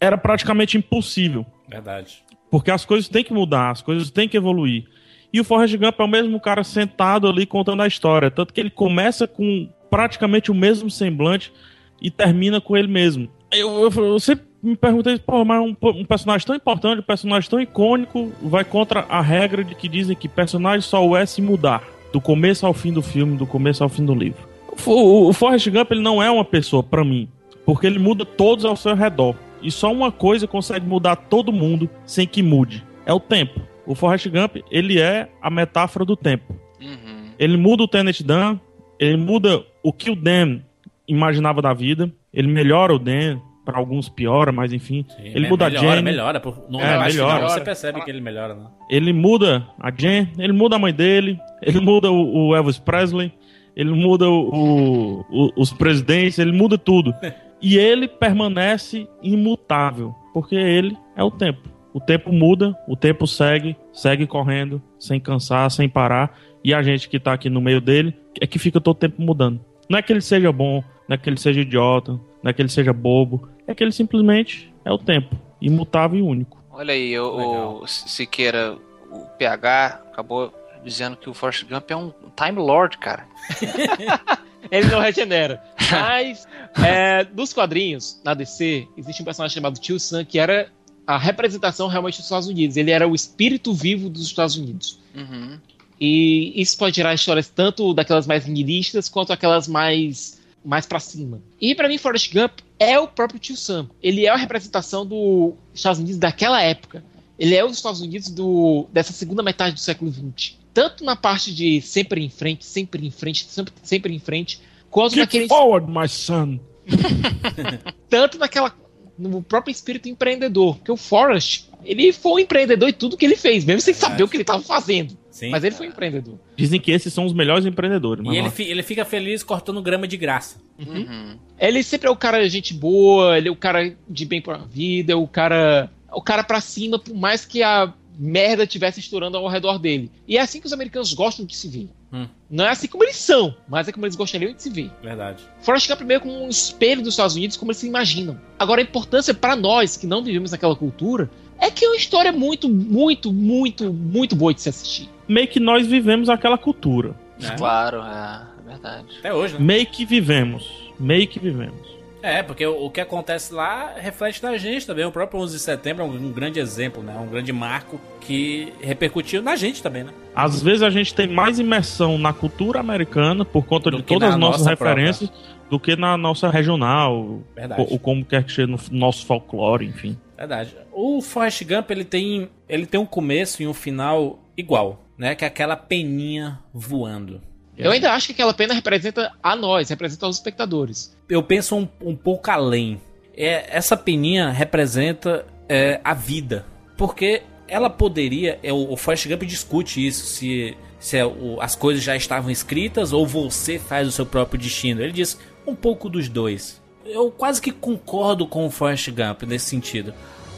era praticamente impossível. Verdade. Porque as coisas têm que mudar, as coisas têm que evoluir. E o Forrest Gump é o mesmo cara sentado ali contando a história. Tanto que ele começa com praticamente o mesmo semblante e termina com ele mesmo. Eu, eu, eu sempre me perguntei, pô, mas um, um personagem tão importante, um personagem tão icônico, vai contra a regra de que dizem que personagem só é se mudar. Do começo ao fim do filme, do começo ao fim do livro. O, o, o Forrest Gump ele não é uma pessoa para mim, porque ele muda todos ao seu redor. E só uma coisa consegue mudar todo mundo sem que mude. É o tempo. O Forrest Gump, ele é a metáfora do tempo. Uhum. Ele muda o Tenet Dan, ele muda o que o Dan imaginava da vida, ele melhora o Dan, para alguns piora, mas enfim. Sim, ele me- muda a melhora, Jane, melhora. Por, no É, melhora. final você percebe que ele melhora, né? ele muda a Jen, ele muda a mãe dele, ele muda o, o Elvis Presley, ele muda o- o- o- os presidentes, ele muda tudo. E ele permanece imutável, porque ele é o tempo. O tempo muda, o tempo segue, segue correndo, sem cansar, sem parar, e a gente que tá aqui no meio dele é que fica todo tempo mudando. Não é que ele seja bom, não é que ele seja idiota, não é que ele seja bobo, é que ele simplesmente é o tempo, imutável e único. Olha aí, o, o Siqueira, o PH acabou dizendo que o Forrest Gump é um Time Lord, cara. Ele não regenera. Mas, é, nos quadrinhos, na DC, existe um personagem chamado Tio Sam, que era a representação realmente dos Estados Unidos. Ele era o espírito vivo dos Estados Unidos. Uhum. E isso pode gerar histórias tanto daquelas mais nihilistas quanto aquelas mais mais para cima. E pra mim Forrest Gump é o próprio Tio Sam. Ele é a representação dos Estados Unidos daquela época. Ele é os Estados Unidos do, dessa segunda metade do século XX. Tanto na parte de sempre em frente, sempre em frente, sempre, sempre em frente, quanto Keep naquele forward, my son. tanto naquela no próprio espírito empreendedor, porque o Forrest, ele foi um empreendedor em tudo que ele fez, mesmo sem saber o que ele estava fazendo. Sim. Mas ele foi um empreendedor. Dizem que esses são os melhores empreendedores. E ele, fi- ele fica feliz cortando grama de graça. Uhum. Ele sempre é o cara gente boa, ele é o cara de bem pra vida, é o cara. O cara pra cima, por mais que a merda estivesse estourando ao redor dele. E é assim que os americanos gostam de se ver. Hum. Não é assim como eles são, mas é como eles gostariam de se ver. Verdade. Forrest Gump é meio como um espelho dos Estados Unidos, como eles se imaginam. Agora, a importância para nós, que não vivemos naquela cultura, é que é uma história muito, muito, muito, muito boa de se assistir. Meio que nós vivemos aquela cultura. né? Claro, é, é verdade. Até hoje, né? Meio que vivemos. Meio que vivemos. É, porque o, que acontece lá reflete na gente também. O próprio 11 de setembro é um, grande exemplo, né? Um grande marco que repercutiu na gente também, né? Às vezes a gente tem mais imersão na cultura americana por conta Do de todas as nossas nossa referências do que na nossa regional, Verdade. ou, ou como quer que seja no nosso folclore, enfim. Verdade. O Forrest Gump, ele tem, ele tem um começo e um final igual, né? Que é aquela peninha voando. Eu ainda acho que aquela pena representa a nós, representa os espectadores. Eu penso um, um pouco além. É, essa peninha representa é, a vida. Porque ela poderia. É, o, o Forrest Gump discute isso, se, se é o- as coisas já estavam escritas ou você faz o seu próprio destino. Ele diz um pouco dos dois. Eu quase que concordo com o Forrest Gump nesse sentido.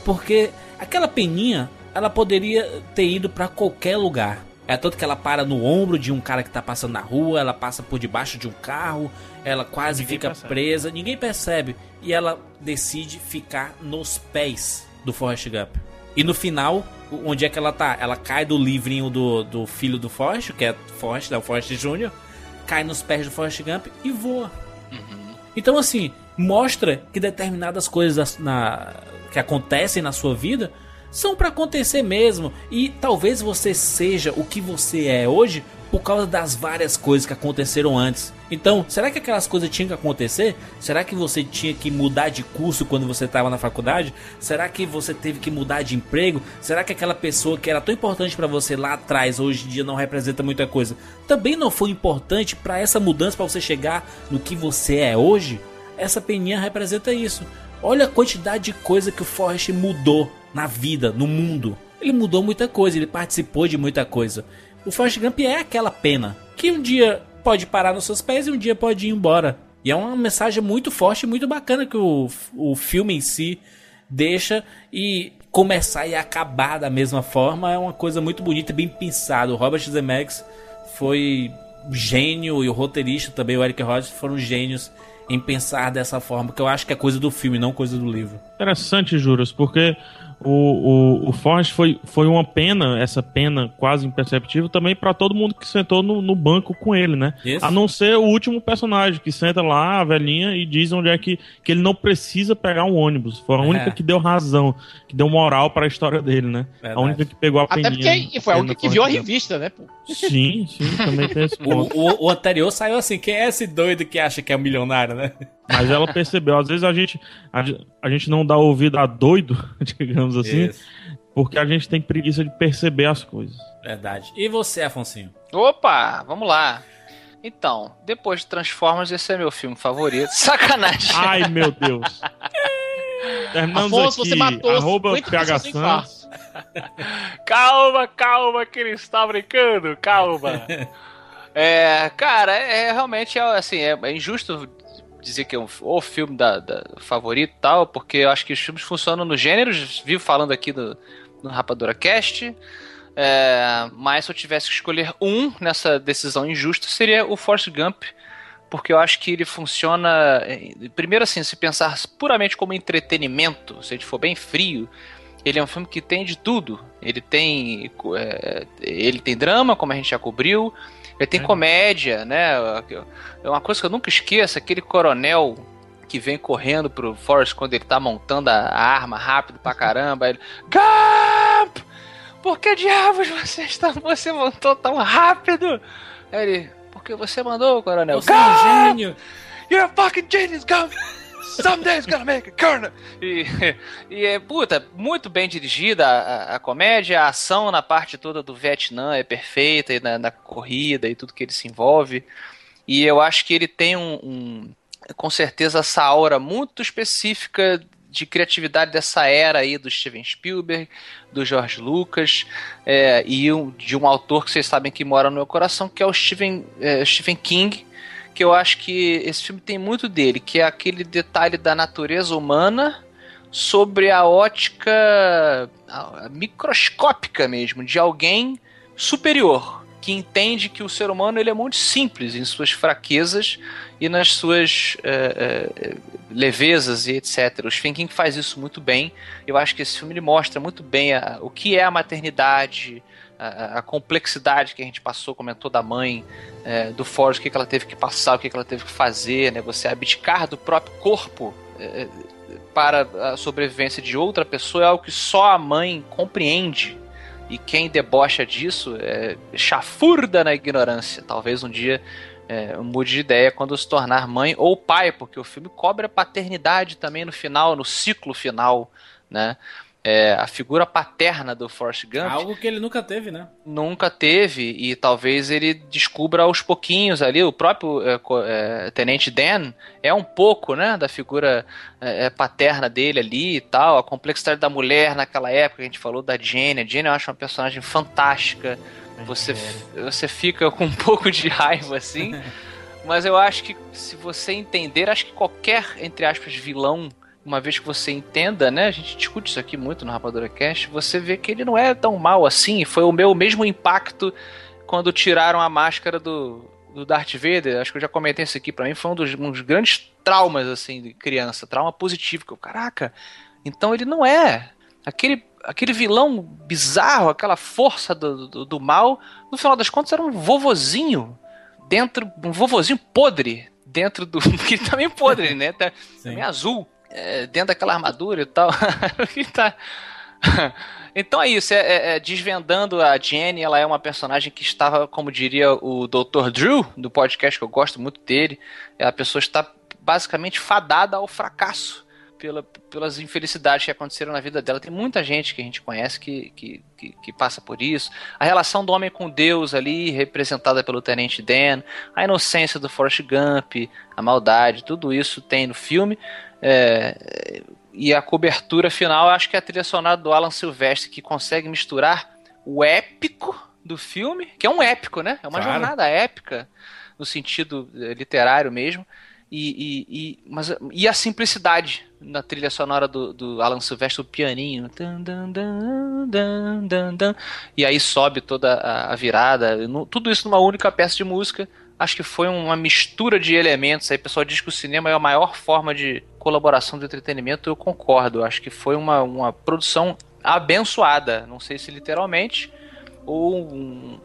Porque aquela peninha, ela poderia ter ido pra qualquer lugar. É tanto que ela para no ombro de um cara que tá passando na rua, ela passa por debaixo de um carro, ela quase Ninguém fica percebe. presa, ninguém percebe. E ela decide ficar nos pés do Forrest Gump. E no final, onde é que ela tá? Ela cai do livrinho do, do filho do Forrest, que é Forrest, né, o Forrest Jr., cai nos pés do Forrest Gump e voa. Então, assim, mostra que determinadas coisas na- que acontecem na sua vida são pra acontecer mesmo. E talvez você seja o que você é hoje por causa das várias coisas que aconteceram antes. Então, será que aquelas coisas tinham que acontecer? Será que você tinha que mudar de curso quando você estava na faculdade? Será que você teve que mudar de emprego? Será que aquela pessoa que era tão importante pra você lá atrás hoje em dia não representa muita coisa? Também não foi importante pra essa mudança pra você chegar no que você é hoje? Essa peninha representa isso. Olha a quantidade de coisa que o Forrest mudou na vida, no mundo. Ele mudou muita coisa, ele participou de muita coisa. O Forrest Gump é aquela pena que um dia pode parar nos seus pés e um dia pode ir embora. E é uma mensagem muito forte e muito bacana que o, o filme em si deixa e começar e acabar da mesma forma é uma coisa muito bonita bem pensada. O Robert Zemeckis foi gênio e o roteirista também, o Eric Roth, foram gênios em pensar dessa forma, que eu acho que é coisa do filme, não coisa do livro. Interessante, Juras, porque o, o, o Forrest foi, foi uma pena, essa pena quase imperceptível, também para todo mundo que sentou no, no banco com ele, né? Isso. A não ser o último personagem que senta lá, a velhinha, e diz onde é que, que ele não precisa pegar um ônibus. Foi a É. única que deu razão, que deu moral para a história dele, né? Verdade. A única que pegou a Até peninha. porque foi a única que viu a revista, né, pô? Sim, sim, também tem esse ponto. O, o, o anterior saiu assim, quem é esse doido que acha que é um milionário, né? Mas ela percebeu, às vezes a gente, a, a gente não dá ouvido a doido, digamos assim, Isso. porque a gente tem preguiça de perceber as coisas. Verdade. E você, Afonsinho? Opa, vamos lá. Então, depois de Transformers, esse é meu filme favorito. Sacanagem. Ai, meu Deus. Terminamos Afonso, aqui, você matou arroba 50 PH Santos. Calma, calma, que ele está brincando, calma. é, cara, é, é realmente é, assim, é, é injusto dizer que é um, o filme da, da- favorito tal, porque eu acho que os filmes funcionam no gênero, vivo falando aqui do, no Rapadura Cast. É, mas se eu tivesse que escolher um nessa decisão injusta, seria o Force Gump, porque eu acho que ele funciona. eh, Primeiro, assim, se pensar puramente como entretenimento, se a gente for bem frio, ele é um filme que tem de tudo. Ele tem, é, ele tem drama, como a gente já cobriu. Ele tem comédia, né? É uma coisa que eu nunca esqueço, aquele coronel que vem correndo pro Forrest quando ele tá montando a a arma rápido pra caramba. Ele, Gump! Por que diabos você, está, você montou tão rápido? Aí ele, porque você mandou, coronel. Você é um gênio. You're a fucking genius, Gump! Someday it's gonna make a corner! E, e é, puta, muito bem dirigida a, a- a comédia, a ação na parte toda do Vietnã é perfeita, e na, na corrida e tudo que ele se envolve. E eu acho que ele tem um, um- com certeza, essa aura muito específica de criatividade dessa era aí do Steven Spielberg, do George Lucas, é, e um- de um autor que vocês sabem que mora no meu coração, que é o é, Stephen King, que eu acho que esse filme tem muito dele, que é aquele detalhe da natureza humana sobre a ótica microscópica mesmo, de alguém superior, que entende que o ser humano ele é muito simples em suas fraquezas e nas suas eh, eh, levezas e etc. O Stephen King faz isso muito bem. Eu acho que esse filme ele mostra muito bem a- o que é a maternidade, a, a complexidade que a gente passou, comentou da mãe, é, do Forrest, o que, que ela teve que passar, o que, que ela teve que fazer, né? Você abdicar do próprio corpo é, para a sobrevivência de outra pessoa é algo que só a mãe compreende. E quem debocha disso é chafurda na ignorância. Talvez um dia é, mude de ideia quando se tornar mãe ou pai, porque o filme cobra paternidade também no final, no ciclo final, né? É, a figura paterna do Forrest Gump Algo que ele nunca teve, né? nunca teve e talvez ele descubra aos pouquinhos ali. O próprio é, é, Tenente Dan é um pouco, né, da figura é, é, paterna dele ali e tal. A complexidade da mulher naquela época, a gente falou da Jenny. A Jenny eu acho uma personagem fantástica. Você, você fica com um pouco de raiva assim. Mas eu acho que se você entender, acho que qualquer, entre aspas, vilão uma vez que você entenda, né? A gente discute isso aqui muito no Rapadura Cast, você vê que ele não é tão mal assim. Foi o meu mesmo impacto quando tiraram a máscara do, do Darth Vader. Acho que eu já comentei isso aqui pra mim. Foi um dos, um dos grandes traumas, assim, de criança. Trauma positivo. Que eu, caraca, então ele não é. Aquele, aquele vilão bizarro, aquela força do, do, do mal, no final das contas era um vovozinho dentro, um vovozinho podre dentro do. que também podre, né? Tá, azul é, dentro daquela armadura e tal. Tá- então é isso, é, é- é desvendando a Jenny, ela é uma personagem que estava, como diria o Dr. Drew, do podcast que eu gosto muito dele, é a pessoa está basicamente fadada ao fracasso pela- pelas infelicidades que aconteceram na vida dela. Tem muita gente que a gente conhece que, que, que, que passa por isso. A relação do homem com Deus ali, representada pelo Tenente Dan, a inocência do Forrest Gump, a maldade, tudo isso tem no filme. É, e a cobertura final, acho que é a trilha sonora do Alan Silvestre, que consegue misturar o épico do filme, que é um épico, né? É uma Claro. jornada épica, no sentido eh, literário mesmo, E, e, e- mas, e a simplicidade na trilha sonora do, do Alan Silvestre, o pianinho. Dan, dan, dan, dan, dan. e aí sobe toda a, virada. Tudo isso numa única peça de música. Acho que foi uma mistura de elementos. Aí o pessoal diz que o cinema é a maior forma de colaboração do entretenimento. Eu concordo. Acho que foi uma, uma produção abençoada. Não sei se literalmente ou um-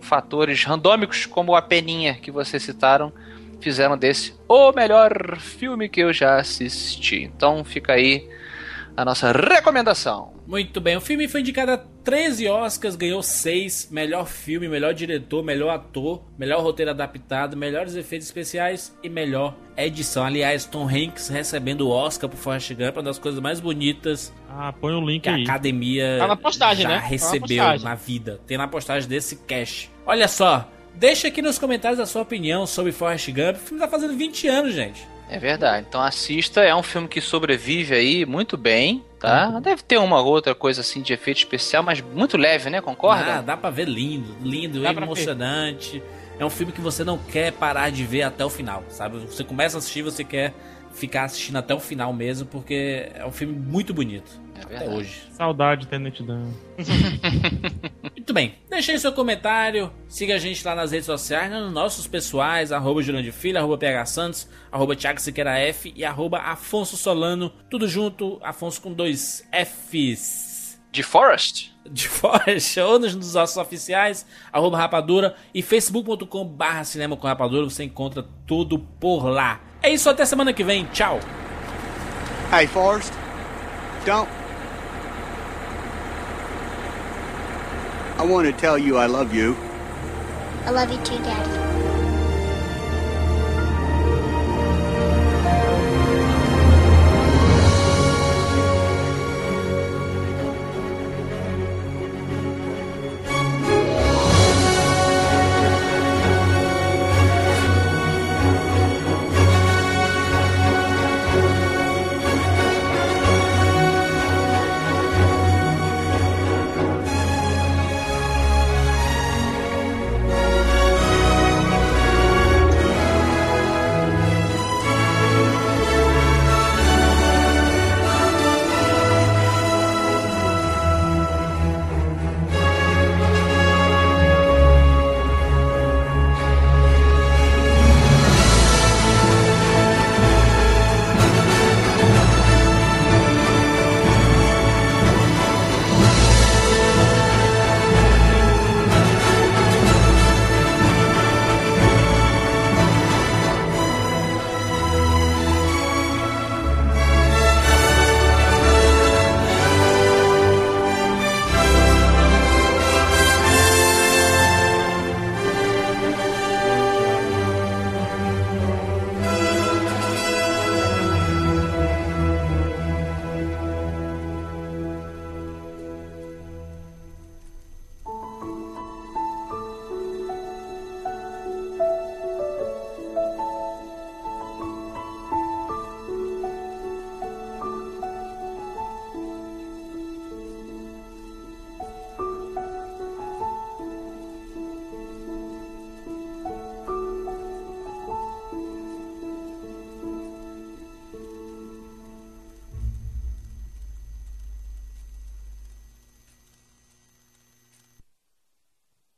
fatores randômicos como a peninha que vocês citaram fizeram desse o melhor filme que eu já assisti. Então fica aí a nossa recomendação. Muito bem, o filme foi indicado a 13 Oscars, ganhou 6, melhor filme, melhor diretor, melhor ator, melhor roteiro adaptado, melhores efeitos especiais e melhor edição. Aliás, Tom Hanks recebendo o Oscar por Forrest Gump, uma das coisas mais bonitas Ah, põe o link que a aí. academia Tá na postagem, já né? Tá na recebeu postagem. na vida. Tem na postagem desse cash. Olha só, deixa aqui nos comentários a sua opinião sobre Forrest Gump. O filme tá fazendo 20 anos, gente. É verdade. Então assista, é um filme que sobrevive aí muito bem, tá? Deve ter uma outra coisa assim de efeito especial, mas muito leve, né? Concorda? Ah, dá pra ver lindo, lindo, Dá emocionante. É um filme que você não quer parar de ver até o final, sabe? Você começa a assistir, você quer ficar assistindo até o final mesmo, porque é um filme muito bonito. É até verdade. hoje. Saudade, Tenente Dan. Muito bem, deixe aí seu comentário, siga a gente lá nas redes sociais, né, nos nossos pessoais, arroba Jurandir Filho, arroba PH Santos, arroba Thiago Siqueira F e arroba Afonso Solano, tudo junto, Afonso com dois Fs. De Forest? de Forest ou nos nos nossos oficiais, arroba rapadura e facebook.com barra cinema com rapadura, você encontra tudo por lá. É isso, até semana que vem, tchau! Hey, Forrest, don't. I want to tell you I love you. I love you too, Daddy.